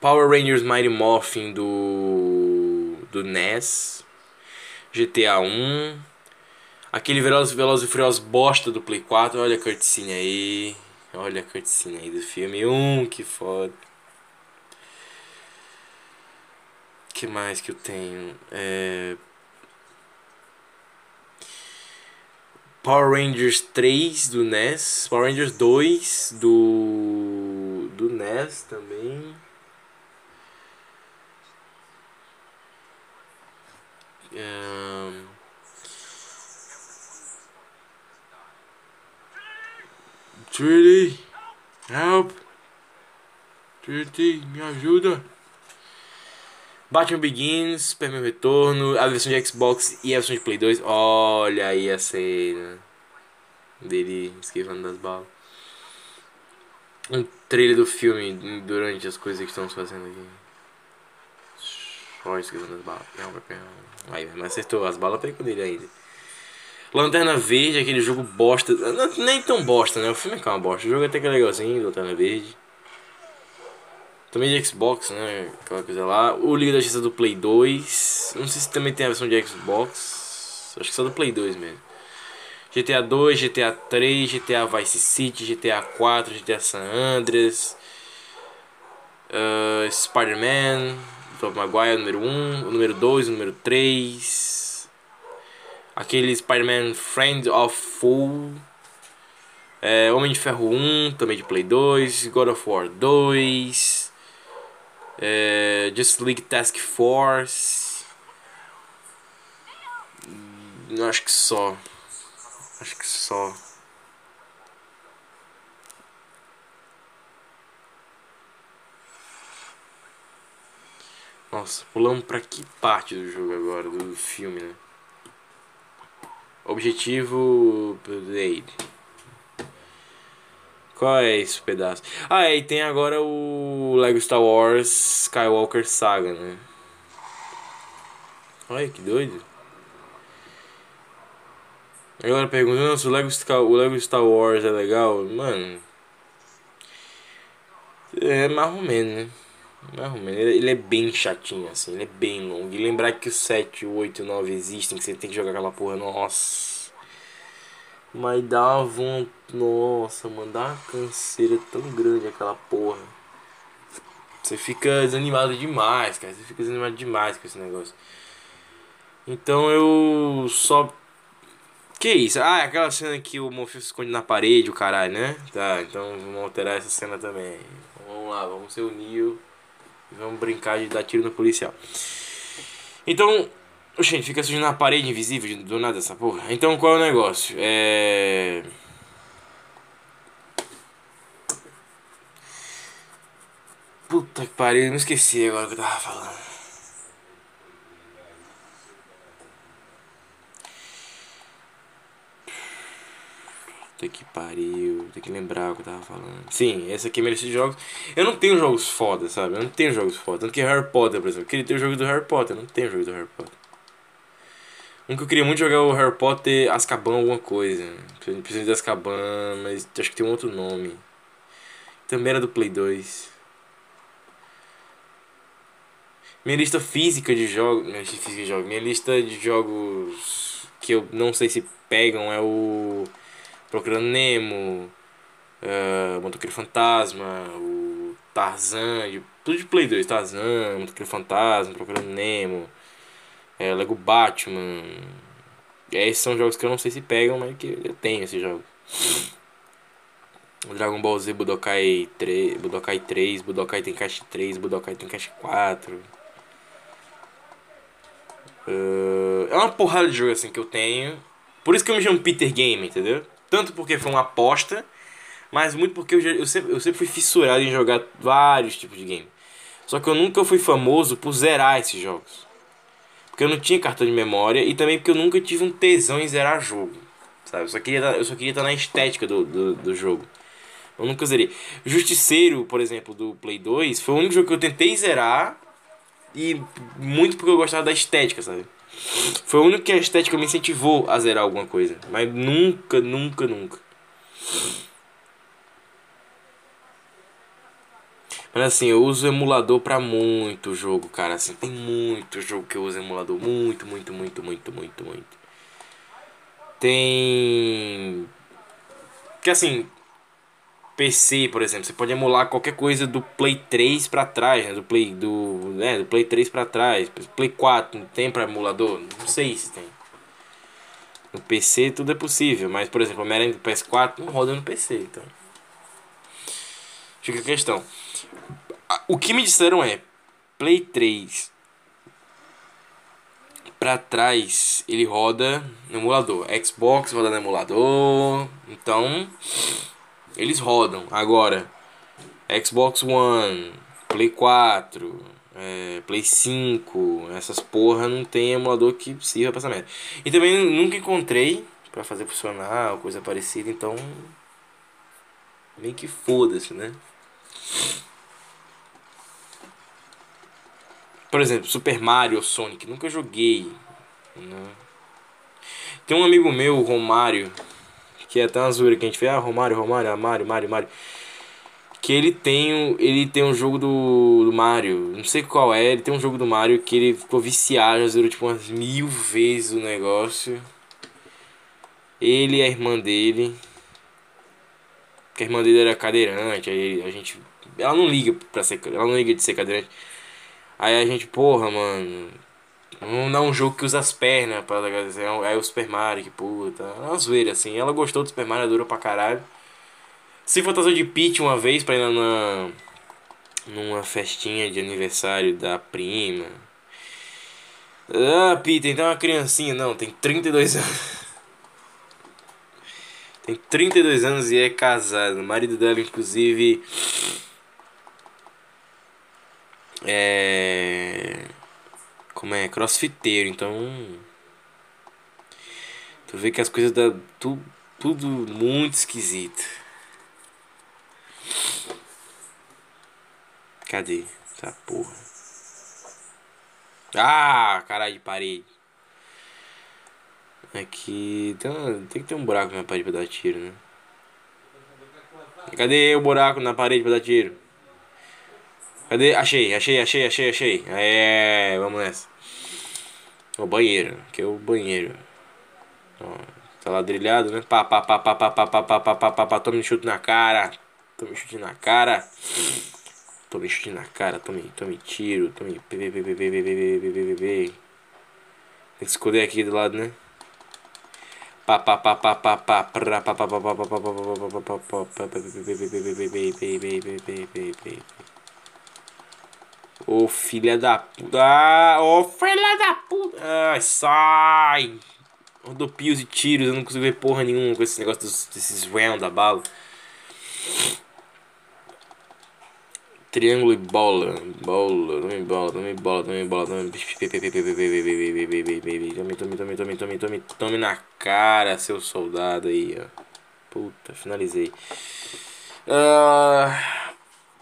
Power Rangers Mighty Morphin do do NES. GTA 1. Aquele Velozes Veloz e Furiosos bosta do Play 4. Olha a cutscene aí. Olha a cutscene aí do filme 1, que foda. que mais que eu tenho? É... Power Rangers 3 do NES, Power Rangers 2 do do NES também. Um... Trinity, help. Trinity, me ajuda. Batman Begins, Superman Retorno, a versão de Xbox e a versão de Play 2. Olha aí a cena dele esquivando das balas. Um trailer do filme durante as coisas que estamos fazendo aqui. Só esquivando das balas. Aí, mas acertou, as balas pegou dele ainda. Lanterna Verde, aquele jogo bosta. Não, nem tão bosta, né? O filme é que é uma bosta. O jogo até que é legalzinho, Lanterna Verde. Também de Xbox, né? Aquela coisa lá. O Liga da Justiça do Play 2. Não sei se também tem a versão de Xbox. Acho que só do Play 2 mesmo. GTA 2, GTA 3, GTA Vice City, GTA 4, GTA San Andreas. Uh, Spider-Man. Top Maguire, número 1. O número 2, o número 3. Aquele Spider-Man Friend of Fool. É, Homem de Ferro 1, também de Play 2. God of War 2 é, Just League Task Force. Acho que só. Acho que só. Nossa, pulamos pra que parte do jogo agora, do filme, né? Objetivo Blade. Qual é esse pedaço? Ah, e tem agora o Lego Star Wars Skywalker Saga, né? Olha que doido. Agora perguntando se o Lego, o Lego Star Wars é legal. Mano. É mais ou menos, né? Menos. Ele, é bem chatinho, assim. Ele é bem longo. E lembrar que o 7, o 8 e o 9 existem, que você tem que jogar aquela porra. Nossa. Mas dá uma vontade. Nossa, mano, dá uma canseira tão grande aquela porra. Você fica desanimado demais, cara. Você fica desanimado demais com esse negócio. Então eu só. Que isso? Ah, é aquela cena que o Morpheus esconde na parede, o caralho, né? Tá, então vamos alterar essa cena também. Então, vamos lá, vamos ser o Neo vamos brincar de dar tiro no policial. Então, Oxente, fica surgindo na parede invisível do nada essa porra. Então qual é o negócio? É. Puta que pariu, eu me esqueci agora o que eu tava falando. Puta que pariu, tem que lembrar o que eu tava falando. Sim, esse aqui é merece jogos. Eu não tenho jogos foda, sabe? Eu não tenho jogos foda. Tanto que Harry Potter, por exemplo. Eu queria ter o jogo do Harry Potter, eu não tenho jogo do Harry Potter. Um que eu queria muito jogar é o Harry Potter Azkaban alguma coisa. Precisa de Azkaban, mas acho que tem um outro nome. Também era do Play 2. Minha lista física de jogos. Minha lista de jogos. Minha lista de jogos que eu não sei se pegam é o. Procurando Nemo. Uh, Motoqueiro Fantasma. O Tarzan. De, tudo de Play 2. Tarzan, Motoqueiro Fantasma, Procurando Nemo é, Lego Batman. Esses são jogos que eu não sei se pegam, mas que eu tenho esse jogo. Dragon Ball Z Budokai 3, Budokai 3, Budokai Tenkaichi 3, Budokai Tenkaichi 4. Uh, é uma porrada de jogo assim que eu tenho. Por isso que eu me chamo Peter Game, entendeu? Tanto porque foi uma aposta, mas muito porque eu, eu, sempre, eu sempre fui fissurado em jogar vários tipos de game. Só que eu nunca fui famoso por zerar esses jogos. Porque eu não tinha cartão de memória e também porque eu nunca tive um tesão em zerar jogo. Sabe? Eu só queria, eu só queria estar na estética do, do, do jogo. Eu nunca zerei. Justiceiro, por exemplo, do Play 2, foi o único jogo que eu tentei zerar. E muito porque eu gostava da estética, sabe? Foi o único que a estética me incentivou a zerar alguma coisa. Mas nunca, nunca, nunca. Mas assim, eu uso emulador pra muito jogo, cara. Assim, tem muito jogo que eu uso emulador. Muito, muito, muito, muito, muito, muito. Tem. Que assim. PC, por exemplo, você pode emular qualquer coisa do Play 3 pra trás, né? Do Play, do, né? do Play 3 pra trás. Play 4 não tem pra emulador? Não sei se tem. No PC tudo é possível, mas por exemplo, Homem-Aranha do PS4 não roda no PC, então. Fica a questão. O que me disseram é Play 3 para trás ele roda no emulador. Xbox roda no emulador. Então Eles rodam. Agora, Xbox One, Play 4, é, Play 5, essas porra não tem emulador que sirva pra essa merda. E também nunca encontrei pra fazer funcionar ou coisa parecida, então. Meio que foda-se, né? Por exemplo, Super Mario ou Sonic, nunca joguei. Né? Tem um amigo meu, Romário, que é até uma zoeira que a gente fez, ah, Romário, Romário, ah, Mario, Mario, Mario. Que ele tem, um- ele tem um jogo do, do Mario, não sei qual é, ele tem um jogo do Mario que ele ficou viciado, já zerou tipo umas mil vezes o negócio. Ele e a irmã dele. Porque a irmã dele era cadeirante, aí a gente. Ela não liga pra ser. Ela não liga de ser cadeirante. Aí a gente, porra, mano. Vamos dar um jogo que usa as pernas pra agradecer. Aí o Super Mario, que puta. É uma zoeira, assim. Ela gostou do Super Mario, dura pra caralho. Se fantasiou de Peach uma vez pra ir na. numa festinha de aniversário da prima. Ah, Peter, então é uma criancinha. Não, tem 32 anos. Tem 32 anos e é casado. O marido dela, inclusive. É. Como é? Crossfiteiro, então. Tu vê que as coisas dá tu, tudo muito esquisito. Cadê? Essa porra. Ah, caralho de parede. Aqui. Tem, uma- tem que ter um buraco na parede pra dar tiro, né? Cadê o buraco na parede pra dar tiro? Cadê? Achei, achei, achei, achei, achei. É, vamos nessa. O banheiro, que é o banheiro. Ó, tá ladrilhado, né? Pá, pá, pá, pá, pá, pá, pá, pá, pá, pá, pá, pá, tome chute na cara. Tome chute na cara. Tome chute na cara, tome, tome tiro, tome. Tem que esconder aqui do lado, né? Pá, pá, pá, pá, pá, pá, prá, pá, pá, pá, pá, pá, pá, pá, pá, pá, pá, pá, pá, pá, pá, Ô filha da puta. Ah, Ô filha da puta. Ai, sai. Rodopios e tiros. Eu não consigo ver porra nenhuma com esse negócio dos, desses round da bala. Triângulo e bola. Bola. Tome bola, tome bola, tome bola. Tome tome, tome, tome, tome, tome, tome, tome na cara, seu soldado aí, ó. Puta, finalizei. Ah.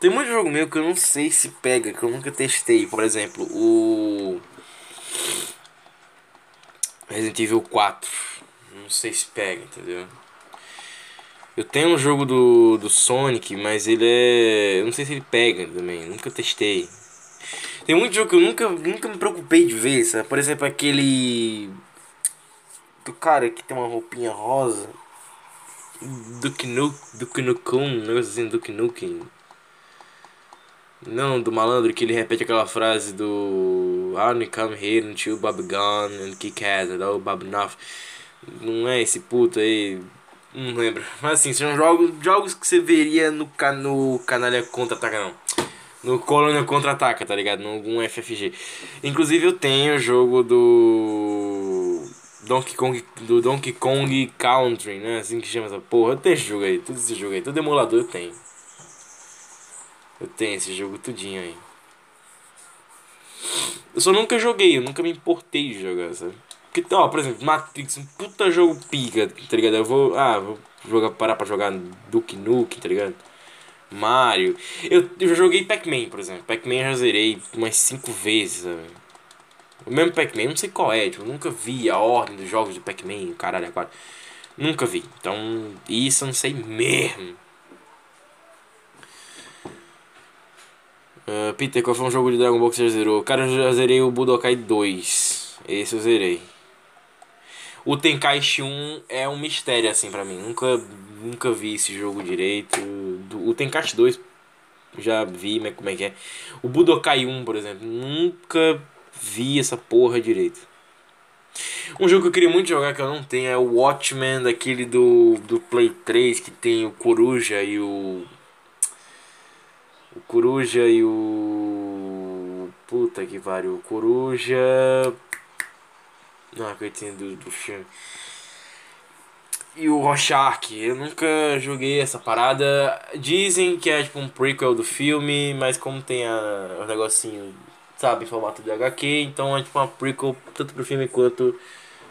Tem muito jogo meu que eu não sei se pega, que eu nunca testei. Por exemplo, o Resident Evil 4. Não sei se pega, entendeu? Eu tenho um jogo do, do Sonic, mas ele é. Eu não sei se ele pega também, nunca testei. Tem muito jogo que eu nunca, nunca me preocupei de ver, sabe? Por exemplo, aquele. Do cara que tem uma roupinha rosa. Duke Nukem, Duke Nukem, um assim, Duke Nukem. Não, do malandro que ele repete aquela frase do I only come here until Bob gone and kick ass, and oh Bob enough. Não é esse puto aí. Não lembro. Mas assim, são jogos, jogos que você veria no, no Canalha Contra-Ataca, não. No Colônia Contra-Ataca, tá ligado? Algum FFG. Inclusive eu tenho o jogo do. Donkey Kong. Do Donkey Kong Country, né? Assim que chama essa porra. Eu tenho esse jogo aí, tudo esse jogo aí. Todo emulador eu tenho. Eu tenho esse jogo tudinho aí. Eu só nunca joguei, eu nunca me importei de jogar, sabe? Porque, ó, por exemplo, Matrix, um puta jogo pica, tá ligado? Eu vou, ah, vou jogar, parar pra jogar Duke Nukem, tá ligado? Mario. Eu, eu joguei Pac-Man, por exemplo. Pac-Man eu já zerei umas 5 vezes, sabe? O mesmo Pac-Man, não sei qual é, tipo, eu nunca vi a ordem dos jogos de Pac-Man, caralho, agora. Nunca vi. Então, isso eu não sei mesmo. Ah, Peter, qual foi um jogo de Dragon Ball que você zerou? Cara, eu já zerei o Budokai 2. Esse eu zerei. O Tenkaichi 1 é um mistério assim pra mim. Nunca, nunca vi esse jogo direito. O Tenkaichi 2 já vi, mas como é que é? O Budokai 1, por exemplo, nunca vi essa porra direito. Um jogo que eu queria muito jogar que eu não tenho é o Watchmen, daquele do, do Play 3 que tem o Coruja e o o Coruja e o. Puta que pariu. O Coruja. Não, coitinho do, do filme. E o Rorschach, eu nunca joguei essa parada. Dizem que é tipo um prequel do filme, mas como tem a, o negocinho, sabe, em formato de HQ, então é tipo uma prequel tanto pro filme quanto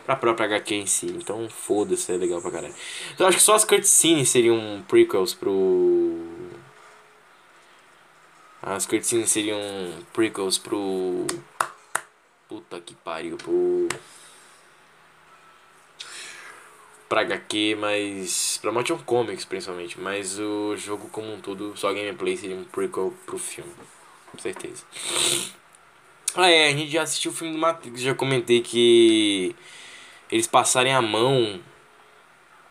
pra própria HQ em si. Então foda-se, é legal pra caralho. Então acho que só as cutscenes seriam prequels pro. As cutscenes seriam prequels pro. Puta que pariu, pro pra HQ, mas. pra Motion Comics principalmente, mas o jogo como um todo, só gameplay seria um prequel pro filme, com certeza. Ah é, a gente já assistiu o filme do Matrix, já comentei que eles passarem a mão,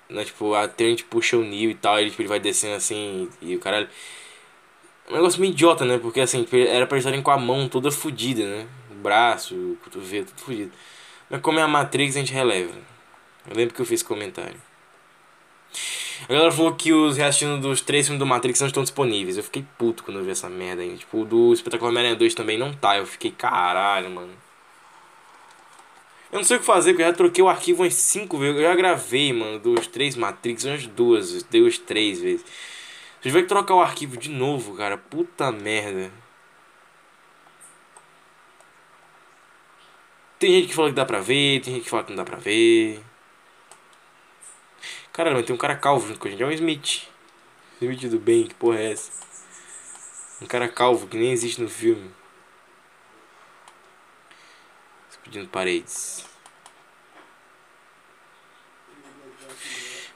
né, tipo, até a gente puxa o Neo e tal, ele, tipo, ele vai descendo assim e o caralho. Um negócio meio idiota, né? Porque assim, era pra estarem com a mão toda fodida, né? O braço, o cotovelo, tudo fodido. Mas como é a Matrix, a gente releva. Eu lembro que eu fiz comentário. A galera falou que os reassistindo dos três filmes do Matrix não estão disponíveis. Eu fiquei puto quando eu vi essa merda ainda. Tipo, o do Espetacular Homem-Aranha 2 também não tá. Eu fiquei, caralho, mano. Eu não sei o que fazer, porque eu já troquei o arquivo umas 5 vezes. Eu já gravei, mano, dos três Matrix umas duas, deu as três vezes. Vocês vão que trocar o arquivo de novo, cara. Puta merda. Tem gente que fala que dá pra ver, tem gente que fala que não dá pra ver. Caramba, tem um cara calvo junto com a gente. É um Smith. Smith do bem, que porra é essa? Um cara calvo que nem existe no filme. Explodindo paredes.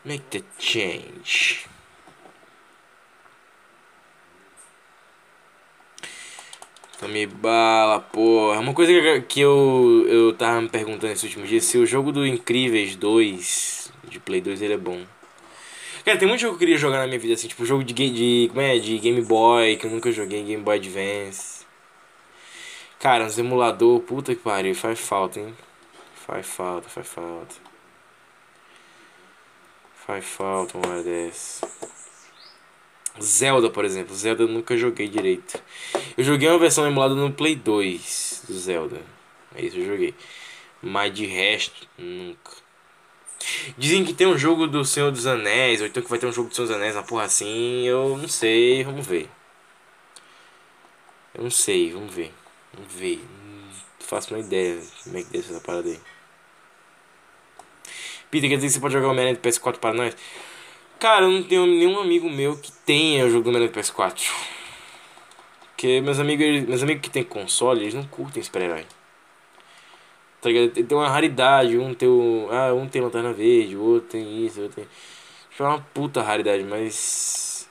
Make the change. Tome bala, porra. Uma coisa que, eu, eu tava me perguntando nesses últimos dias, se o jogo do Incríveis 2 de Play 2 ele é bom. Cara, tem muito jogo que eu queria jogar na minha vida, assim, tipo jogo de, de, como é, de Game Boy, que eu nunca joguei, Game Boy Advance. Cara, uns emulador, puta que pariu, faz falta, hein. Faz falta, faz falta. Faz falta uma hora dessa. Zelda, por exemplo. Zelda eu nunca joguei direito. Eu joguei uma versão emulada no Play 2 do Zelda. É isso eu joguei. Mas de resto, nunca. Dizem que tem um jogo do Senhor dos Anéis, ou então que vai ter um jogo do Senhor dos Anéis, uma porra assim. Eu não sei, vamos ver. Eu não sei, vamos ver. Vamos ver. Não faço uma ideia como é que ser essa parada aí. Peter, quer dizer que você pode jogar o Homem-Aranha do PS4 para nós? Cara, eu não tenho nenhum amigo meu que tenha o jogo do Homem-Aranha do PS4. Porque meus amigos, meus amigos que tem console, eles não curtem super-herói. Tá ligado? Tem uma raridade, um tem o, ah, um tem lanterna verde, o outro tem isso, o outro tem. Tipo, é uma puta raridade, mas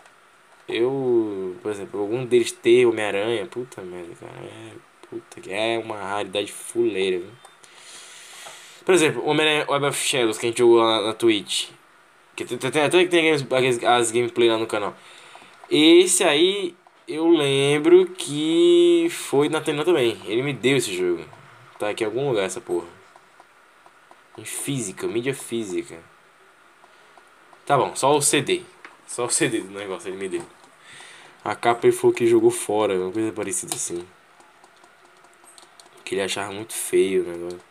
eu, por exemplo, algum deles ter Homem-Aranha, puta merda, cara, é puta é uma raridade fuleira, viu? Por exemplo, Homem-Aranha Web of Shadows que a gente jogou lá na Twitch. Até que tem as, as gameplay lá no canal. Esse aí eu lembro que foi na Tena também. Ele me deu esse jogo. Tá aqui em algum lugar essa porra. Em física, mídia física. Tá bom, só o CD. Só o CD do negócio ele me deu. A capa ele falou que jogou fora, uma coisa parecida assim. Que ele achava muito feio o negócio.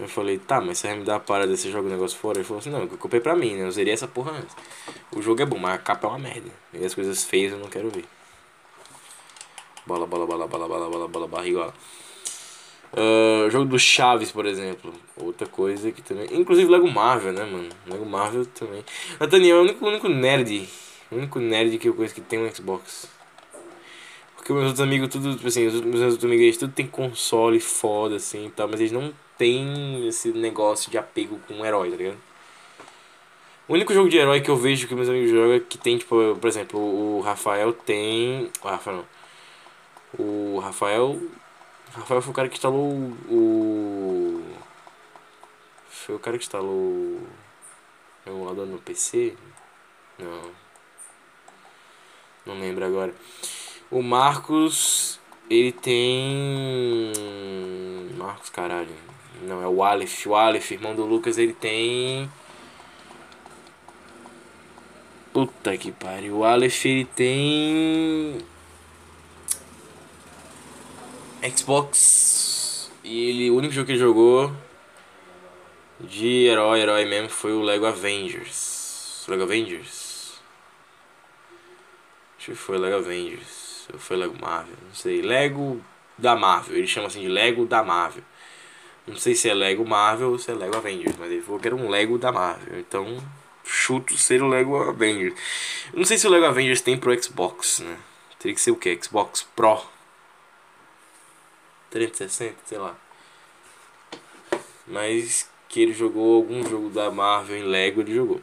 Eu falei, tá, mas você vai me dar a parada desse jogo negócio fora? Ele falou assim, não, eu comprei pra mim, né? Eu zerei essa porra antes. O jogo é bom, mas a capa é uma merda. E as coisas feias eu não quero ver. Bola, bola, bola, bola, bola, bola, bola, barriga, uh, jogo do Chaves, por exemplo. Outra coisa que também. Inclusive Lego Marvel, né, mano? Lego Marvel também. Nathaniel é o único, único nerd. O único nerd que eu conheço que tem um Xbox. Porque meus outros amigos, tudo, tipo assim, os meus outros amigos, eles tudo tem console foda, assim e tal, mas eles não tem esse negócio de apego com um herói, tá ligado? O único jogo de herói que eu vejo que meus amigos jogam é que tem, tipo, por exemplo, o Rafael tem. O Rafael não. O Rafael. O Rafael foi o cara que instalou o. Foi o cara que instalou o emulador no PC? Não. Não lembro agora. O Marcos. Ele tem. Marcos, caralho. Não, é o Aleph. O Aleph, irmão do Lucas, ele tem. Puta que pariu. O Aleph, ele tem. Xbox. E ele, o único jogo que ele jogou. De herói, herói mesmo foi o Lego Avengers. Lego Avengers? Acho que foi Lego Avengers. Ou foi Lego Marvel? Não sei. Lego da Marvel. Ele chama assim de Lego da Marvel. Não sei se é Lego Marvel ou se é Lego Avengers. Mas ele falou que era um Lego da Marvel. Então, chuto ser o Lego Avengers. Não sei se o Lego Avengers tem pro Xbox, né? Teria que ser o que? Xbox Pro. 360, sei lá. Mas que ele jogou algum jogo da Marvel em Lego, ele jogou.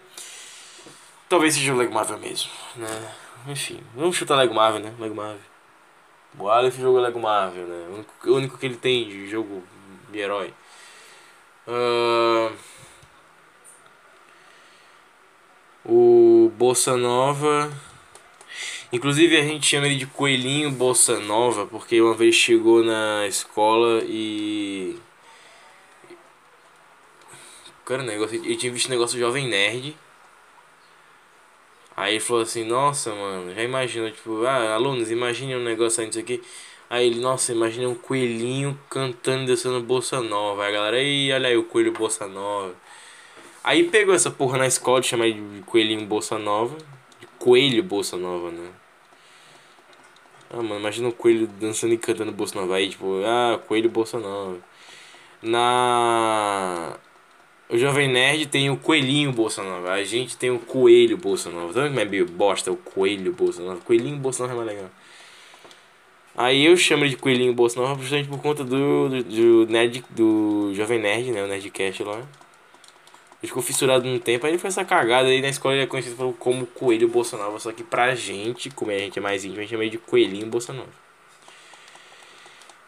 Talvez seja o Lego Marvel mesmo, né? Enfim, vamos chutar Lego Marvel, né? Lego Marvel. O Aleph jogou Lego Marvel, né? O único, o único que ele tem de jogo de herói. Uh, o Bossa Nova. Inclusive a gente chama ele de Coelhinho Bossa Nova, porque uma vez chegou na escola e Cara, negócio, eu tinha visto um negócio Jovem Nerd. Aí ele falou assim, nossa, mano, já imagina, tipo, ah, alunos, imaginem um negócio aí, isso aqui. Aí ele, nossa, imagina um coelhinho cantando e dançando Bolsa Nova. Aí a galera, aí, olha aí o coelho Bolsa Nova. Aí pegou essa porra na escola de chamar de coelhinho Bolsa Nova. De coelho Bolsa Nova, né? Ah, mano, imagina um coelho dançando e cantando Bolsa Nova. Aí, tipo, ah, coelho Bolsa Nova. Na o Jovem Nerd tem o Coelhinho Bolsonaro. A gente tem o Coelho Bolsonaro. Tá vendo como é meio bosta o Coelho Bolsonaro? Coelhinho Bolsonaro é mais legal. Aí eu chamo ele de Coelhinho Bolsonaro justamente por conta do, do, do, nerd, do Jovem Nerd, né? O Nerdcast lá. Ele ficou fissurado num tempo, aí ele foi essa cagada aí na escola ele é conhecido como Coelho Bolsonaro. Só que pra gente, como a gente é mais íntimo, a gente chama ele de Coelhinho Bolsonaro.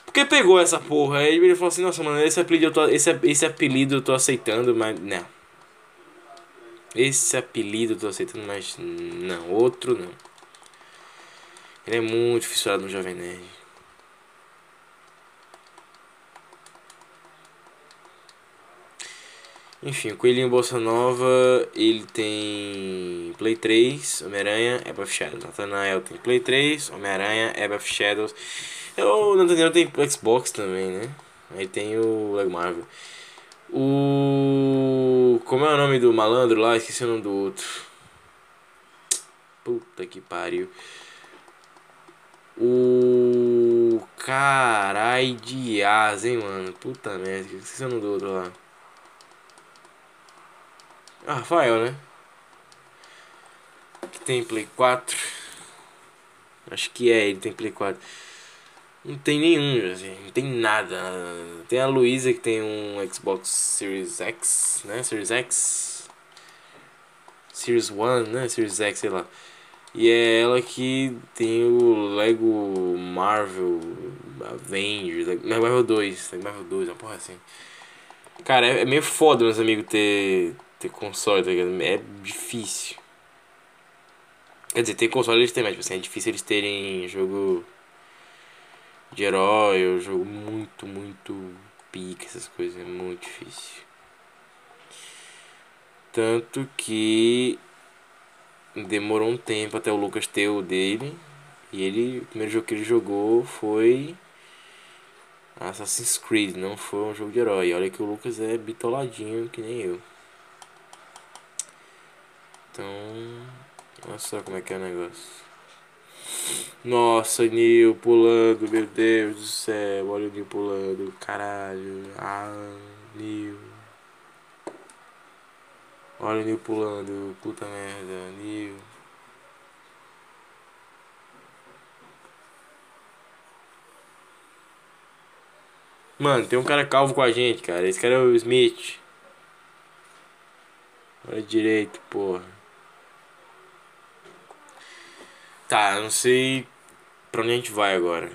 Porque pegou essa porra. Aí ele falou assim, nossa, mano, esse apelido eu tô, esse, esse apelido eu tô aceitando, mas não. Esse apelido eu tô aceitando, mas não, outro não. Ele é muito fissurado no Jovem Nerd. Enfim, o Coelhinho Bolsa Nova, ele tem Play 3, Homem-Aranha, App of Shadows. Nathanael tem Play 3, Homem-Aranha, App of Shadows. O Nathaniel tem Xbox também, né? Aí tem o Lego Marvel. O. Como é o nome do malandro lá? Esqueci o nome do outro. Puta que pariu. O. Carai de asa, hein, mano? Puta merda. Esqueci o nome do outro lá. Ah, Rafael, né? Que tem Play 4. Acho que é, ele tem Play 4. Não tem nenhum, assim, não tem nada. Tem a Luísa que tem um Xbox Series X, né? Series X. Series One, né? Series X, sei lá. E é ela que tem o Lego Marvel Avengers, Marvel 2, Marvel 2, uma porra assim. Cara, é, é meio foda, meus amigos, ter, ter console, tá ligado? É difícil. Quer dizer, ter console eles têm, mas tipo assim, é difícil eles terem jogo de herói, eu jogo muito, muito pica, essas coisas, é muito difícil. Tanto que demorou um tempo até o Lucas ter o dele. E ele, o primeiro jogo que ele jogou foi Assassin's Creed, não foi um jogo de herói. Olha que o Lucas é bitoladinho que nem eu. Então, olha só como é que é o negócio. Nossa, Nil pulando, meu Deus do céu. Olha o Nil pulando, caralho. Ah, Nil. Olha o Nil pulando, puta merda, Nil. Mano, tem um cara calvo com a gente, cara. Esse cara é o Smith. Olha direito, porra. Tá, não sei pra onde a gente vai agora.